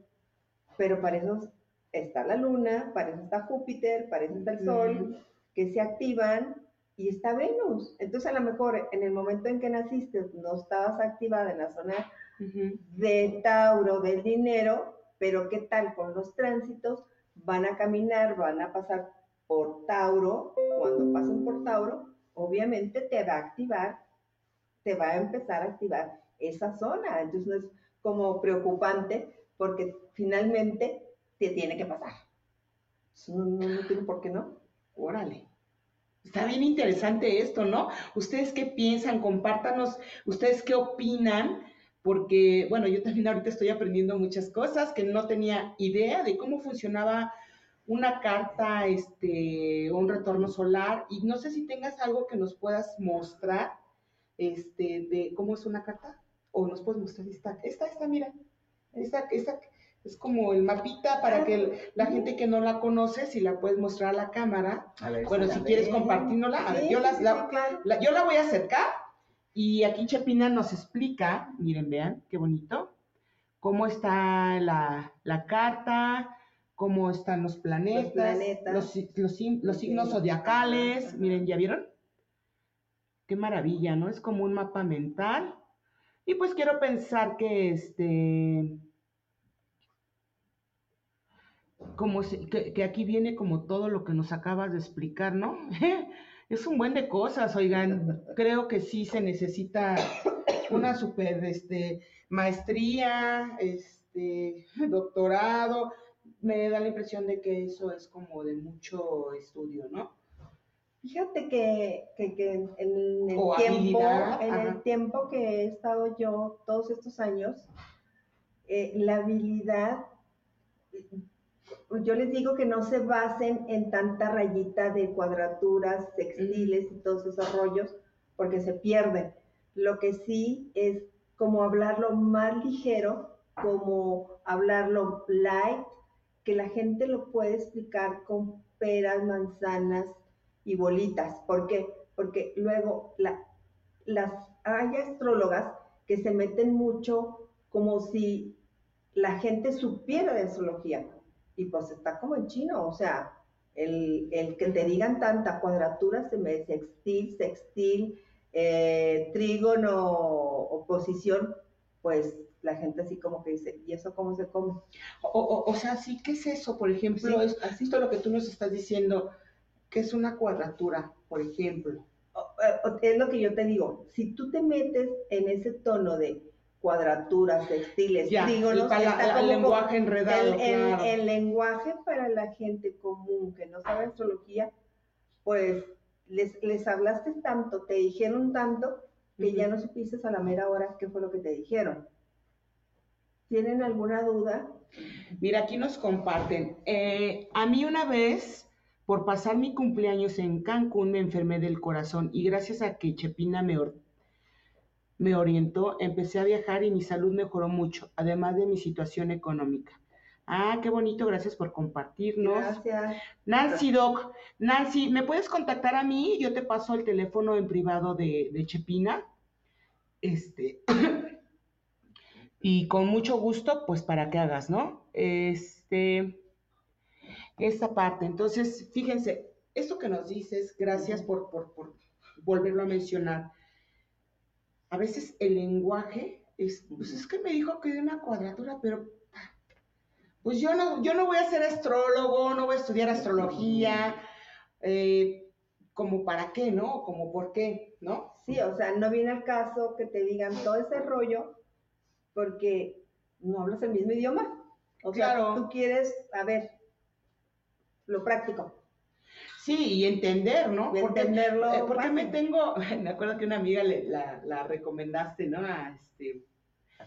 pero para eso está la luna, para eso está Júpiter, para eso está el Sol, que se activan y está Venus. Entonces a lo mejor en el momento en que naciste no estabas activada en la zona de Tauro, del dinero, pero ¿qué tal con los tránsitos? Van a caminar, van a pasar por Tauro, cuando pasen por Tauro, obviamente te va a activar, te va a empezar a activar esa zona. Entonces no es como preocupante porque finalmente te tiene que pasar. No, no, tiene por qué no. Órale. Está bien interesante esto, ¿no? ¿Ustedes qué piensan? Compártanos, ¿ustedes qué opinan? Porque, bueno, yo también ahorita estoy aprendiendo muchas cosas que no tenía idea de cómo funcionaba una carta, este, un retorno solar, y no sé si tengas algo que nos puedas mostrar, este, de cómo es una carta, o nos puedes mostrar esta, esta, esta, mira, esta, esta es como el mapita para que la gente que no la conoce, si la puedes mostrar a la cámara. bueno, si, quieres compartirnosla, yo, la, yo la voy a acercar y aquí Chepina nos explica, miren, vean, qué bonito, cómo está la, carta, cómo están los planetas, los, los signos zodiacales, miren, ¿ya vieron? Qué maravilla, ¿no? Es como un mapa mental. Y pues quiero pensar que este como que, aquí viene como todo lo que nos acabas de explicar, ¿no? *laughs* es un buen de cosas, oigan, creo que sí se necesita una super este, maestría, este, doctorado, me da la impresión de que eso es como de mucho estudio, ¿no? Fíjate que, en, el tiempo, en el tiempo que he estado yo todos estos años, eh, la habilidad yo les digo que no se basen en tanta rayita de cuadraturas, textiles y todos esos rollos, porque se pierden. Lo que sí es como hablarlo más ligero, como hablarlo light, que la gente lo puede explicar con peras, manzanas y bolitas. ¿Por qué? Porque luego las hay astrólogas que se meten mucho como si la gente supiera de astrología y pues está como en chino, o sea, el, que te digan tanta cuadratura, se me sextil, sextil, eh, trígono, oposición, pues la gente así como que dice, ¿y eso cómo se come? O, sea, sí, ¿qué es eso? Por ejemplo, es, así es lo que tú nos estás diciendo, ¿qué es una cuadratura, por ejemplo? Es lo que yo te digo, si tú te metes en ese tono de cuadraturas, textiles, trígonos. El, lenguaje enredado. El, lenguaje para la gente común que no sabe astrología, pues les, les hablaste tanto, te dijeron tanto, que ya no supiste a la mera hora qué fue lo que te dijeron. ¿Tienen alguna duda? Mira, aquí nos comparten. Eh, a mí una vez, por pasar mi cumpleaños en Cancún, me enfermé del corazón y gracias a que Chepina me, me orientó, empecé a viajar y mi salud mejoró mucho, además de mi situación económica. Ah, qué bonito, gracias por compartirnos. Gracias. Nancy Doc, Nancy, ¿me puedes contactar a mí? Yo te paso el teléfono en privado de, de Chepina. Este, y con mucho gusto, pues para que hagas, ¿no? Este, esta parte. Entonces, fíjense, esto que nos dices, gracias por, por, por volverlo a mencionar. A veces el lenguaje es, pues es que me dijo que de una cuadratura, pero pues yo no, yo no voy a ser astrólogo, no voy a estudiar astrología, eh, como para qué, ¿no? Como por qué, ¿no? Sí, o sea, no viene al caso que te digan todo ese rollo porque no hablas el mismo idioma. O sea, tú quieres, a ver, lo práctico. Sí, y entender, ¿no? Y Porque, entenderlo eh, porque me tengo, *laughs* me acuerdo que una amiga le- la, la recomendaste, ¿no? A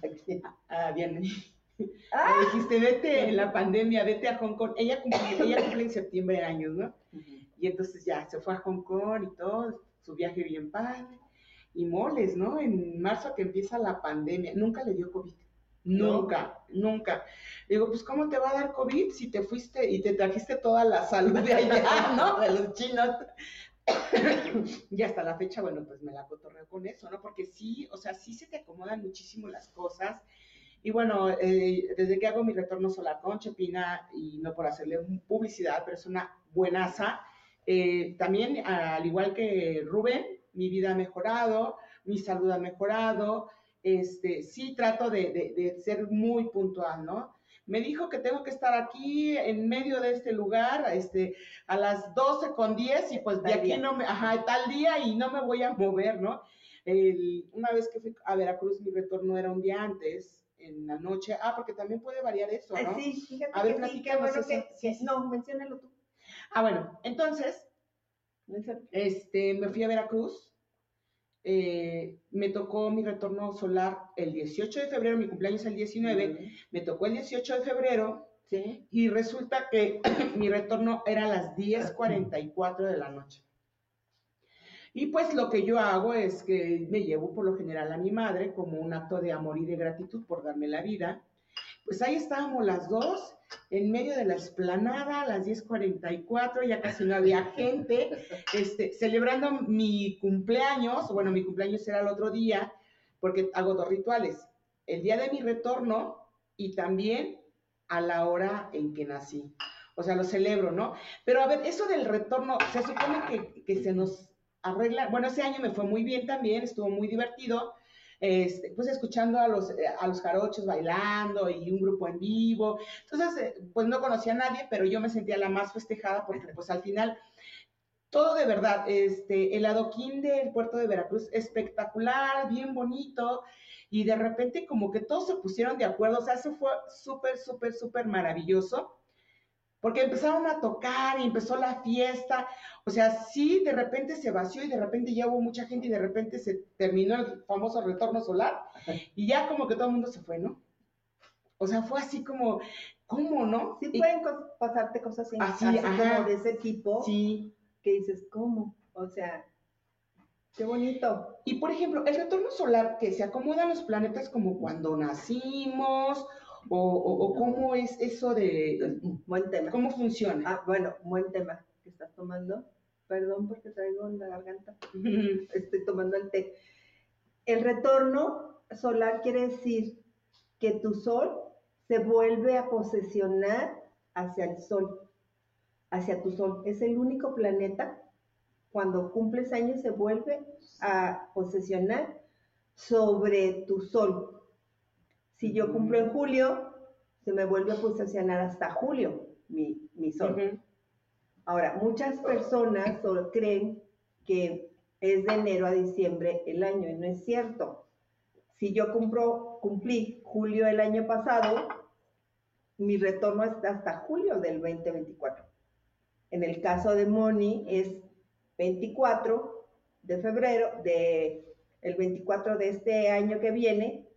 este, a Diana. *laughs* Ah. Le dijiste, vete en la pandemia, vete a Hong Kong. Ella cumple, ella cumple en septiembre años, ¿no? Y entonces ya se fue a Hong Kong y todo, su viaje bien padre. Y moles, ¿no? En marzo que empieza la pandemia, nunca le dio COVID. Nunca, nunca. Digo, pues ¿cómo te va a dar COVID si te fuiste y te trajiste toda la salud de allá, *laughs* ¿no? De los chinos. *coughs* y hasta la fecha, bueno, pues me la cotorreo con eso, ¿no? Porque sí, o sea, sí se te acomodan muchísimo las cosas. Y bueno, eh, desde que hago mi retorno solar con Chepina, y no por hacerle publicidad, pero es una buenaza, eh, también, al igual que Rubén, mi vida ha mejorado, mi salud ha mejorado, este, sí trato de, de- de ser muy puntual, ¿no? Me dijo que tengo que estar aquí en medio de este lugar, este, a las 12 con 10 y pues de Tal aquí día. no me, ajá, tal día y no me voy a mover, ¿no? El- una vez que fui a Veracruz, mi retorno era un día antes, en la noche. Ah, porque también puede variar eso, ¿no? sí, fíjate A ver, que sí, qué platícanos bueno Sí, sí. no, menciónalo tú. Ah, bueno, entonces, este, me fui a Veracruz. Eh, me tocó mi retorno solar el 18 de febrero, mi cumpleaños el 19, me tocó el 18 de febrero Sí. y resulta que *clears throat* mi retorno era a las 10.44 de la noche. Y pues lo que yo hago es que me llevo por lo general a mi madre como un acto de amor y de gratitud por darme la vida. Pues ahí estábamos las dos en medio de la esplanada a las 10.44, ya casi no había gente, este, celebrando mi cumpleaños, bueno, mi cumpleaños era el otro día, porque hago dos rituales, el día de mi retorno y también a la hora en que nací. O sea, lo celebro, ¿no? Pero a ver, eso del retorno, se supone que, que se nos arregla, bueno, ese año me fue muy bien también, estuvo muy divertido, este, pues escuchando a los, eh, a los jarochos bailando y un grupo en vivo. Entonces, eh, pues no conocía a nadie, pero yo me sentía la más festejada porque pues al final, todo de verdad, este, el adoquín del puerto de Veracruz, espectacular, bien bonito, y de repente como que todos se pusieron de acuerdo, o sea, eso fue súper, súper, súper maravilloso. Porque empezaron a tocar y empezó la fiesta. O sea, sí, de repente se vació y de repente ya hubo mucha gente y de repente se terminó el famoso retorno solar *laughs* y ya como que todo el mundo se fue, ¿no? O sea, fue así como, ¿cómo no? Sí Y- pueden pasarte cosas así, Así, ajá. como de ese tipo, sí. que dices, ¿cómo? O sea, qué bonito. Y por ejemplo, el retorno solar, que se acomodan los planetas como cuando nacimos, o, o, o cómo es eso de, Buen tema. cómo funciona. Ah, bueno, buen tema que estás tomando. Perdón porque traigo en la garganta. *laughs* Estoy tomando el té. El retorno solar quiere decir que tu sol se vuelve a posesionar hacia el sol, hacia tu sol. Es el único planeta cuando cumples años se vuelve a posesionar sobre tu sol. Si yo cumplo en julio, se me vuelve a posesionar hasta julio mi, mi sol. Ahora, muchas personas solo creen que es de enero a diciembre el año y no es cierto. Si yo cumplo, cumplí julio el año pasado, mi retorno es hasta julio del 2024. En el caso de Moni es 24 de febrero, de el 24 de este año que viene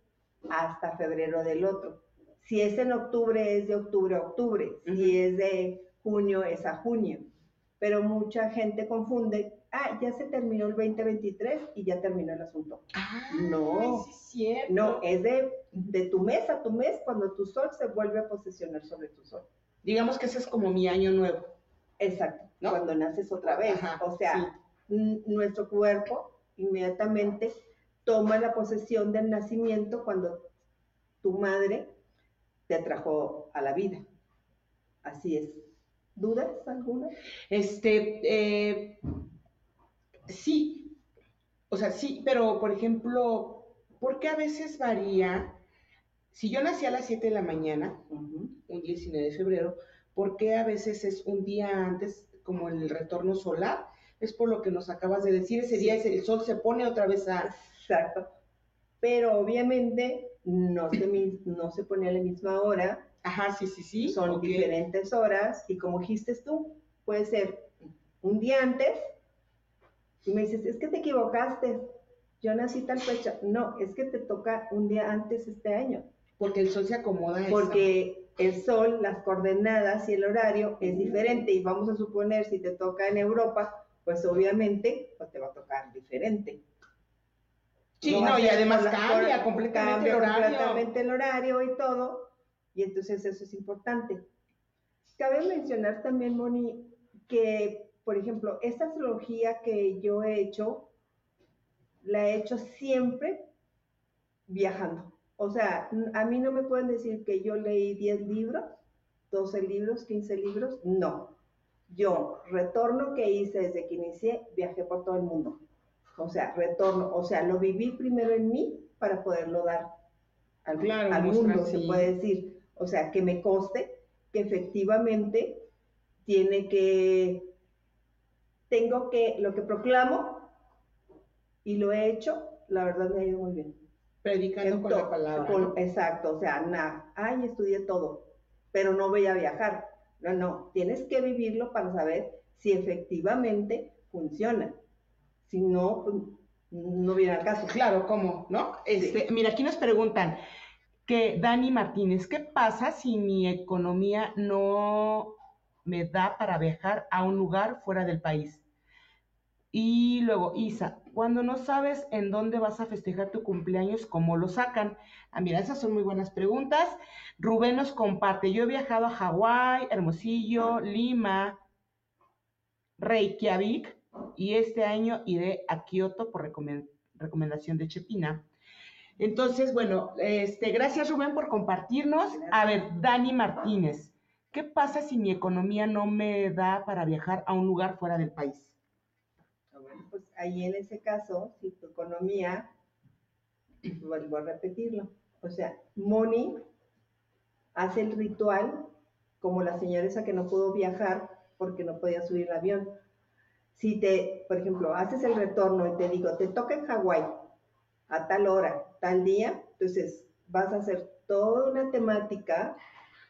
hasta febrero del otro. Si es en octubre, es de octubre a octubre. Si es de junio, es a junio. Pero mucha gente confunde, ah, ya se terminó el 2023 y ya terminó el asunto. Ah, No. sí es cierto. No, es de, de tu mes a tu mes cuando tu sol se vuelve a posicionar sobre tu sol. Digamos que ese es como mi año nuevo. Exacto, ¿No? cuando naces otra vez. Ajá, o sea, nuestro cuerpo inmediatamente toma la posesión del nacimiento cuando tu madre te trajo a la vida. Así es. ¿Dudas alguna? Este, eh, sí, o sea, sí, pero por ejemplo, ¿por qué a veces varía? Si yo nací a las 7 de la mañana, un 19 de febrero, ¿por qué a veces es un día antes, como el retorno solar? Es por lo que nos acabas de decir, ese día es- el sol se pone otra vez a... Exacto. Pero obviamente no se, no se pone a la misma hora, Ajá, sí, sí, sí. son diferentes horas y como dijiste tú, puede ser un día antes y me dices, es que te equivocaste, yo nací tal fecha. No, es que te toca un día antes este año, Porque el sol se acomoda a porque el sol, las coordenadas y el horario es diferente y vamos a suponer si te toca en Europa, pues obviamente pues te va a tocar diferente. Sí, no, y además cambia completamente cambia el horario. completamente el horario y todo, y entonces eso es importante. Cabe mencionar también, Moni, que, por ejemplo, esta astrología que yo he hecho, la he hecho siempre viajando. O sea, a mí no me pueden decir que yo leí 10 libros, 12 libros, 15 libros, no. Yo, retorno que hice desde que inicié, viajé por todo el mundo. O sea, retorno, o sea, lo viví primero en mí para poderlo dar al, Claro, al mundo, se sí. puede decir. O sea, que me conste que efectivamente tiene que, tengo que, lo que proclamo y lo he hecho, la verdad me ha ido muy bien. Predicando con la palabra. con- ¿no? exacto, o sea, na, ay, estudié todo, pero no voy a viajar. No, no, tienes que vivirlo para saber si efectivamente funciona. Si no, pues, no viene al caso. Claro, ¿cómo? ¿No? Este, Mira, aquí nos preguntan que Dani Martínez, ¿qué pasa si mi economía no me da para viajar a un lugar fuera del país? Y luego, Isa, cuando no sabes en dónde vas a festejar tu cumpleaños, ¿cómo lo sacan? Ah, mira, esas son muy buenas preguntas. Rubén nos comparte, yo he viajado a Hawái, Hermosillo, Lima, Reykjavik, y este año iré a Kioto por recomen- recomendación de Chepina. Entonces, bueno, este, gracias Rubén por compartirnos. A ver, Dani Martínez, ¿qué pasa si mi economía no me da para viajar a un lugar fuera del país? Ah, pues ahí en ese caso, si tu economía, vuelvo a repetirlo, o sea, Moni hace el ritual como la señora esa que no pudo viajar porque no podía subir el avión. Si te, por ejemplo, haces el retorno y te digo, te toca en Hawái a tal hora, tal día, entonces vas a hacer toda una temática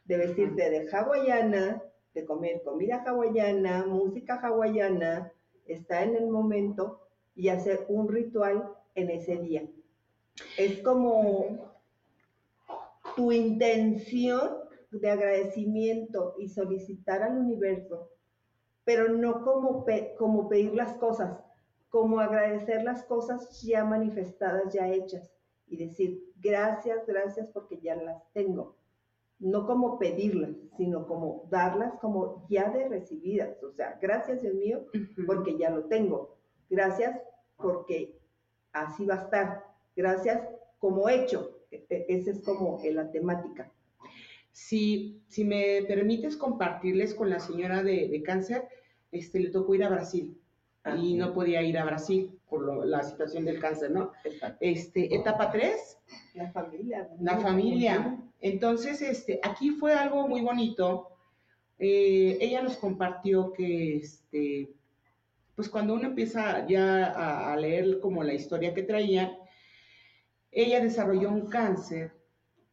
de vestirte de hawaiana, de comer comida hawaiana, música hawaiana, está en el momento y hacer un ritual en ese día. Es como tu intención de agradecimiento y solicitar al universo, pero no como, pe- como pedir las cosas, como agradecer las cosas ya manifestadas, ya hechas, y decir gracias, gracias porque ya las tengo. No como pedirlas, sino como darlas como ya de recibidas. O sea, gracias Dios mío, porque ya lo tengo. Gracias porque así va a estar. Gracias como hecho. E- e- Esa es como la temática. Si, si me permites compartirles con la señora de, de cáncer, este, le tocó ir a Brasil Ah, y sí. no podía ir a Brasil por lo- la situación del cáncer, ¿no? Este, etapa 3, La familia. la familia. Entonces, este, aquí fue algo muy bonito. Eh, ella nos compartió que, este, pues cuando uno empieza ya a, a leer como la historia que traía, ella desarrolló un cáncer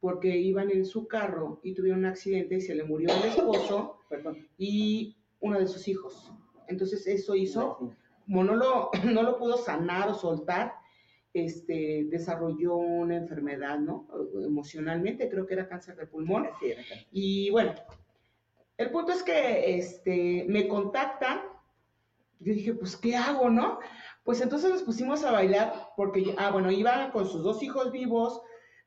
porque iban en su carro y tuvieron un accidente y se le murió el esposo *coughs* Perdón. y uno de sus hijos. Entonces eso hizo, como no lo, *coughs* no lo pudo sanar o soltar, este, desarrolló una enfermedad, ¿no? Emocionalmente, creo que era cáncer de pulmón. Así era. Y bueno, el punto es que este, me contacta yo dije, pues, ¿qué hago, no? Pues entonces nos pusimos a bailar porque, ah, bueno, iba con sus dos hijos vivos,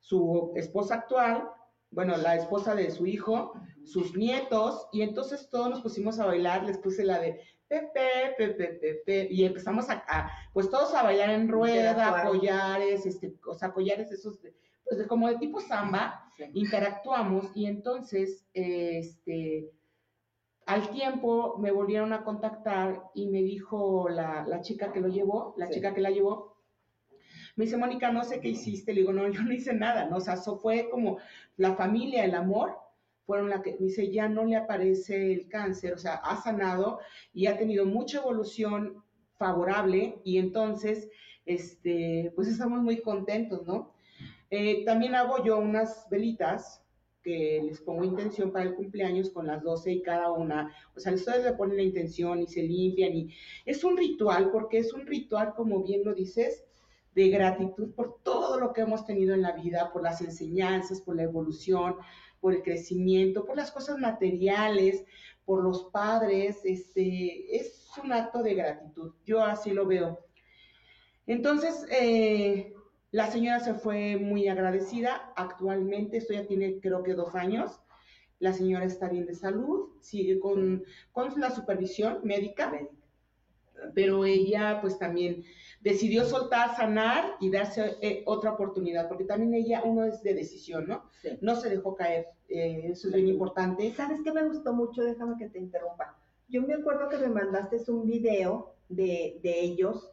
su esposa actual, bueno, la esposa de su hijo, sus nietos, y entonces todos nos pusimos a bailar, les puse la de Pepe, Pepe, Pepe, y empezamos a, pues todos a bailar en rueda, collares, este, o sea, collares esos, pues de, como de tipo samba, interactuamos, y entonces, este, al tiempo me volvieron a contactar y me dijo la, chica que lo llevó, la chica que la llevó, me dice, Mónica, no sé qué hiciste. Le digo, no, yo no hice nada, ¿no? O sea, eso fue como la familia, el amor, fueron la que me dice, ya no le aparece el cáncer, o sea, ha sanado y ha tenido mucha evolución favorable y entonces, este, pues estamos muy contentos, ¿no? Eh, también hago yo unas velitas que les pongo intención para el cumpleaños con las 12 y cada una. O sea, ustedes le ponen la intención y se limpian y es un ritual, porque es un ritual, como bien lo dices, de gratitud por todo lo que hemos tenido en la vida, por las enseñanzas, por la evolución, por el crecimiento, por las cosas materiales, por los padres. Este, es un acto de gratitud. Yo así lo veo. Entonces, eh, la señora se fue muy agradecida. Actualmente, esto ya tiene creo que dos años. La señora está bien de salud, sigue con, con la supervisión médica, pero ella pues también decidió soltar, sanar y darse eh, otra oportunidad, porque también ella, uno es de decisión, ¿no? No se dejó caer, eh, eso es bien importante. ¿Sabes qué me gustó mucho? Déjame que te interrumpa. Yo me acuerdo que me mandaste un video de, de ellos,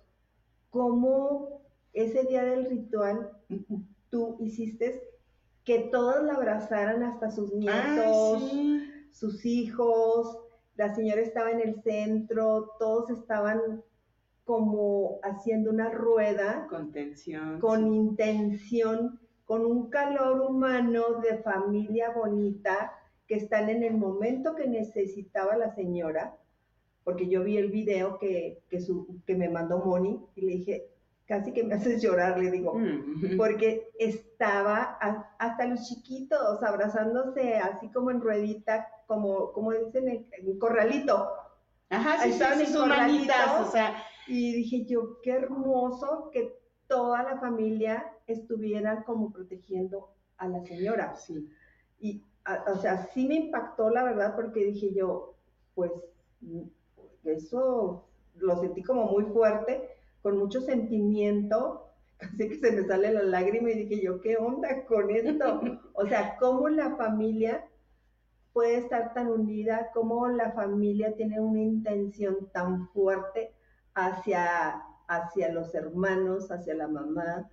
cómo ese día del ritual, tú hiciste que todos la abrazaran, hasta sus nietos, sus hijos, la señora estaba en el centro, todos estaban como haciendo una rueda. Con tensión. Con intención, con un calor humano de familia bonita, que están en el momento que necesitaba la señora, porque yo vi el video que, que, su, que me mandó Moni y le dije, casi que me haces llorar, le digo, mm. *laughs* porque estaba hasta los chiquitos abrazándose así como en ruedita, como, como dicen en, corralito. Ajá, sí, estaban sí, sus manitas, o sea. Y dije yo, qué hermoso que toda la familia estuviera como protegiendo a la señora. Sí. Y, o sea, sí me impactó la verdad porque dije yo, pues, eso lo sentí como muy fuerte con mucho sentimiento, *laughs* casi que se me sale la lágrima y dije yo, ¿qué onda con esto? *laughs* O sea, cómo la familia puede estar tan unida, cómo la familia tiene una intención tan fuerte hacia, hacia los hermanos, hacia la mamá,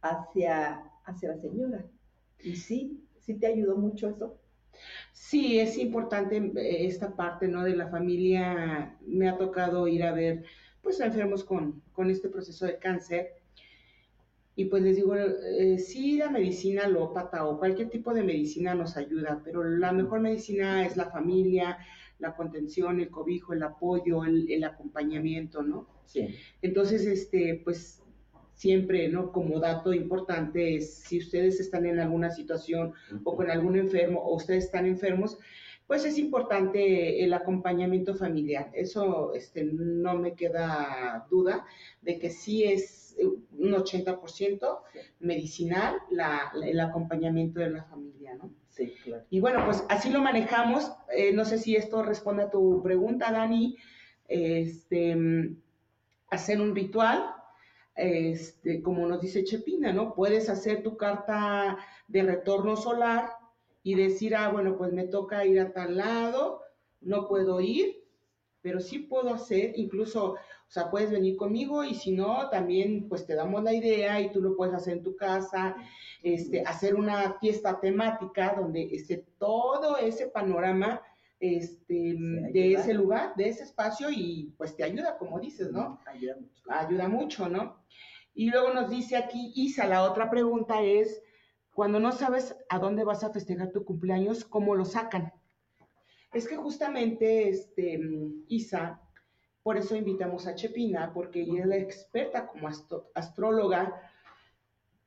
hacia, hacia la señora. Y sí, sí te ayudó mucho eso. Sí, es importante eh, esta parte, ¿no? De la familia. Me ha tocado ir a ver pues enfermos con, con este proceso de cáncer. Y pues les digo, eh, sí, la medicina alópata o cualquier tipo de medicina nos ayuda, pero la mejor medicina es la familia, la contención, el cobijo, el apoyo, el, el acompañamiento, ¿no? Sí. Entonces, este, pues siempre, ¿no? Como dato importante es, si ustedes están en alguna situación o con algún enfermo o ustedes están enfermos, pues es importante el acompañamiento familiar. Eso este, no me queda duda de que sí es un 80% medicinal el acompañamiento de la familia, ¿no? Sí, claro. Y bueno, pues así lo manejamos. Eh, no sé si esto responde a tu pregunta, Dani. Este, hacer un ritual, este, como nos dice Chepina, ¿no? Puedes hacer tu carta de retorno solar y decir, ah, bueno, pues me toca ir a tal lado, no puedo ir, pero sí puedo hacer, incluso, o sea, puedes venir conmigo y si no, también pues te damos la idea y tú lo puedes hacer en tu casa, este, hacer una fiesta temática donde esté todo ese panorama este, de ese lugar, de ese espacio y pues te ayuda, como dices, ¿no? Ayuda mucho. Ayuda mucho, ¿no? Y luego nos dice aquí Isa, la otra pregunta es, cuando no sabes a dónde vas a festejar tu cumpleaños, ¿cómo lo sacan? Es que justamente, este, Isa, por eso invitamos a Chepina, porque ella es la experta como astróloga.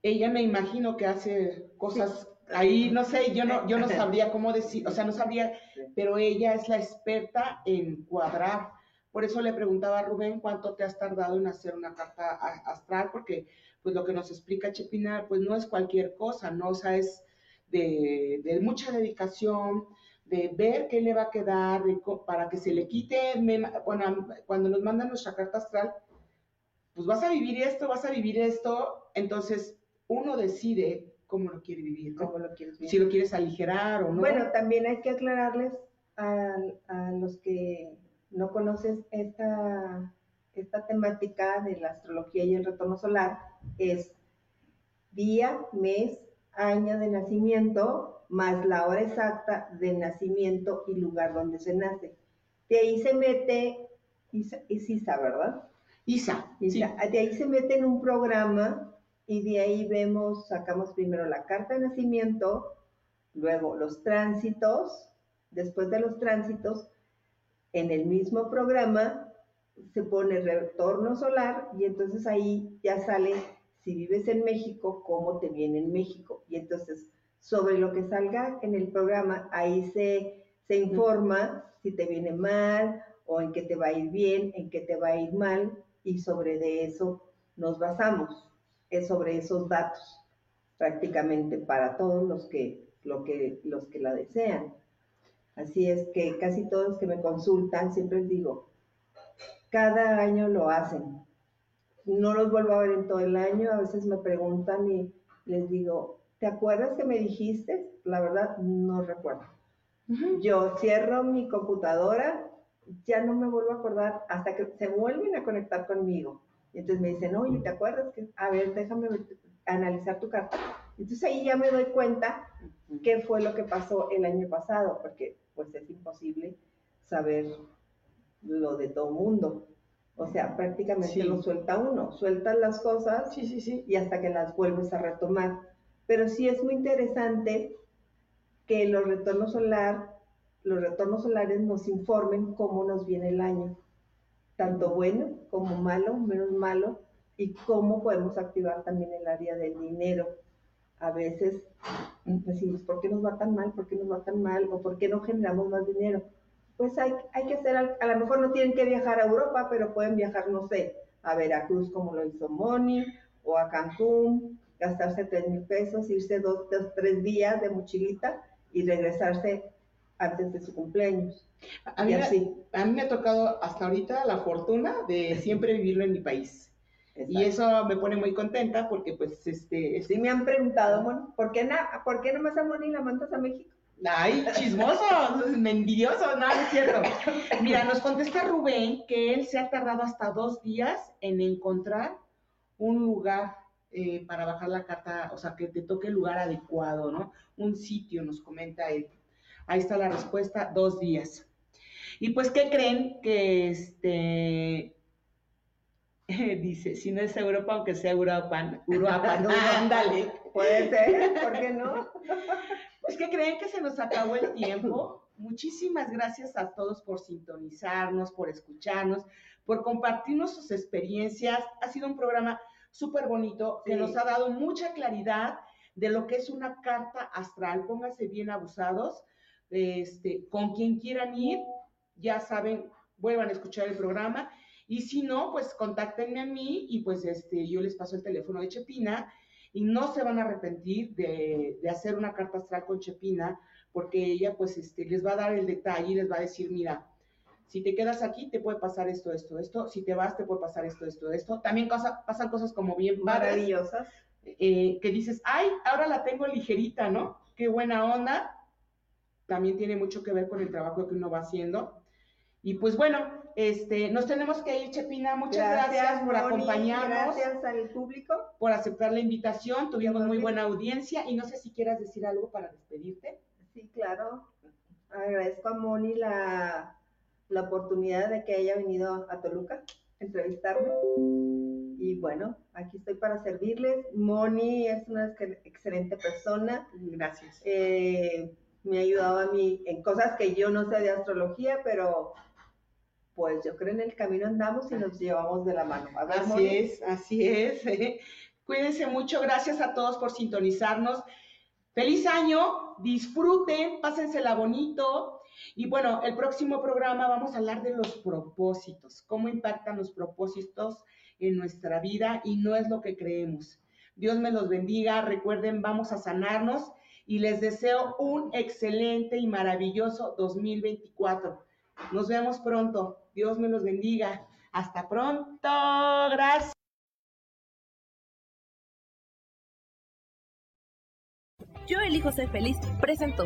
Ella me imagino que hace cosas ahí, no sé, yo no, yo no *laughs* sabría cómo decir, o sea, no sabría, pero ella es la experta en cuadrar Por eso le preguntaba a Rubén cuánto te has tardado en hacer una carta astral, porque pues lo que nos explica Chepina, pues no es cualquier cosa, ¿no? O sea, es de, mucha dedicación, de ver qué le va a quedar, para que se le quite, bueno, cuando nos mandan nuestra carta astral, pues vas a vivir esto, vas a vivir esto, entonces uno decide cómo lo quiere vivir, cómo lo quieres vivir. si lo quieres aligerar o no. Bueno, también hay que aclararles a, a los que no conoces esta, esta temática de la astrología y el retorno solar, es día, mes, año de nacimiento, más la hora exacta de nacimiento y lugar donde se nace. De ahí se mete, es Isa, ¿verdad? Isa. Isa. De ahí se mete en un programa y de ahí vemos, sacamos primero la carta de nacimiento, luego los tránsitos, después de los tránsitos, en el mismo programa se pone retorno solar y entonces ahí ya sale si vives en México, cómo te viene en México. Y entonces, sobre lo que salga en el programa, ahí se, se informa si te viene mal o en qué te va a ir bien, en qué te va a ir mal, y sobre de eso nos basamos. Es sobre esos datos, prácticamente para todos los que, lo que, los que la desean. Así es que casi todos los que me consultan, siempre les digo, cada año lo hacen. No los vuelvo a ver en todo el año, a veces me preguntan y les digo, ¿te acuerdas que me dijiste? La verdad, no recuerdo. Yo cierro mi computadora, ya no me vuelvo a acordar hasta que se vuelven a conectar conmigo. Y entonces me dicen, oye, ¿te acuerdas que? A ver, déjame analizar tu carta. Entonces ahí ya me doy cuenta qué fue lo que pasó el año pasado, porque pues es imposible saber lo de todo mundo. O sea, prácticamente lo suelta uno, sueltas las cosas sí, sí, sí. y hasta que las vuelves a retomar. Pero sí es muy interesante que los retornos solar, los retornos solares nos informen cómo nos viene el año, tanto bueno como malo, menos malo, y cómo podemos activar también el área del dinero. A veces decimos, ¿por qué nos va tan mal? ¿Por qué nos va tan mal? ¿O por qué no generamos más dinero? Pues hay, hay que hacer, a lo mejor no tienen que viajar a Europa, pero pueden viajar, no sé, a Veracruz como lo hizo Moni, o a Cancún, gastarse tres mil pesos, irse dos, dos, tres días de mochilita y regresarse antes de su cumpleaños. A mí, a mí me ha tocado hasta ahorita la fortuna de siempre vivirlo en mi país. Y eso me pone muy contenta porque pues este... Sí me han preguntado, ¿por qué, na, ¿por qué nomás a Moni la mandas a México? Ay, chismoso, *laughs* envidioso, no, es cierto. Mira, nos contesta Rubén que él se ha tardado hasta dos días en encontrar un lugar eh, para bajar la carta, o sea, que te toque el lugar adecuado, ¿no? Un sitio, nos comenta él. Ahí está la respuesta, dos días. Y pues, ¿qué creen? Que este, *laughs* Dice, si no es Europa, aunque sea Europa, Europa, *laughs* ándale. Puede *laughs* ser, ¿por qué no? Pues que creen que se nos acabó el tiempo. Muchísimas gracias a todos por sintonizarnos, por escucharnos, por compartirnos sus experiencias. Ha sido un programa súper bonito que nos ha dado mucha claridad de lo que es una carta astral. Pónganse bien abusados. Este, con quien quieran ir, ya saben, vuelvan a escuchar el programa y si no, pues contáctenme a mí y pues este, yo les paso el teléfono de Chepina y no se van a arrepentir de, hacer una carta astral con Chepina porque ella pues este, les va a dar el detalle y les va a decir, mira, si te quedas aquí te puede pasar esto, esto, esto, si te vas te puede pasar esto, esto, esto. También pasan cosas como bien maravillosas. Eh, que dices, ay, ahora la tengo ligerita, ¿no? Qué buena onda. También tiene mucho que ver con el trabajo que uno va haciendo. Y pues bueno, este, nos tenemos que ir, Chepina. Muchas gracias, por acompañarnos. Gracias al público. Por aceptar la invitación. Tuvimos muy buena audiencia y no sé si quieras decir algo para despedirte. Sí, claro. Agradezco a Moni la, la oportunidad de que haya venido a Toluca a entrevistarme. Y bueno, aquí estoy para servirles. Moni es una excelente persona. Gracias. Eh, me ha ayudado a mí en cosas que yo no sé de astrología, pero pues yo creo en el camino andamos y nos llevamos de la mano. así es, así es. *laughs* Cuídense mucho, gracias a todos por sintonizarnos. Feliz año, disfruten, pásensela bonito. Y bueno, el próximo programa vamos a hablar de los propósitos, cómo impactan los propósitos en nuestra vida y no es lo que creemos. Dios me los bendiga, recuerden, vamos a sanarnos y les deseo un excelente y maravilloso 2024. Nos vemos pronto. Dios me los bendiga. Hasta pronto. Gracias. Yo elijo ser feliz. Presento.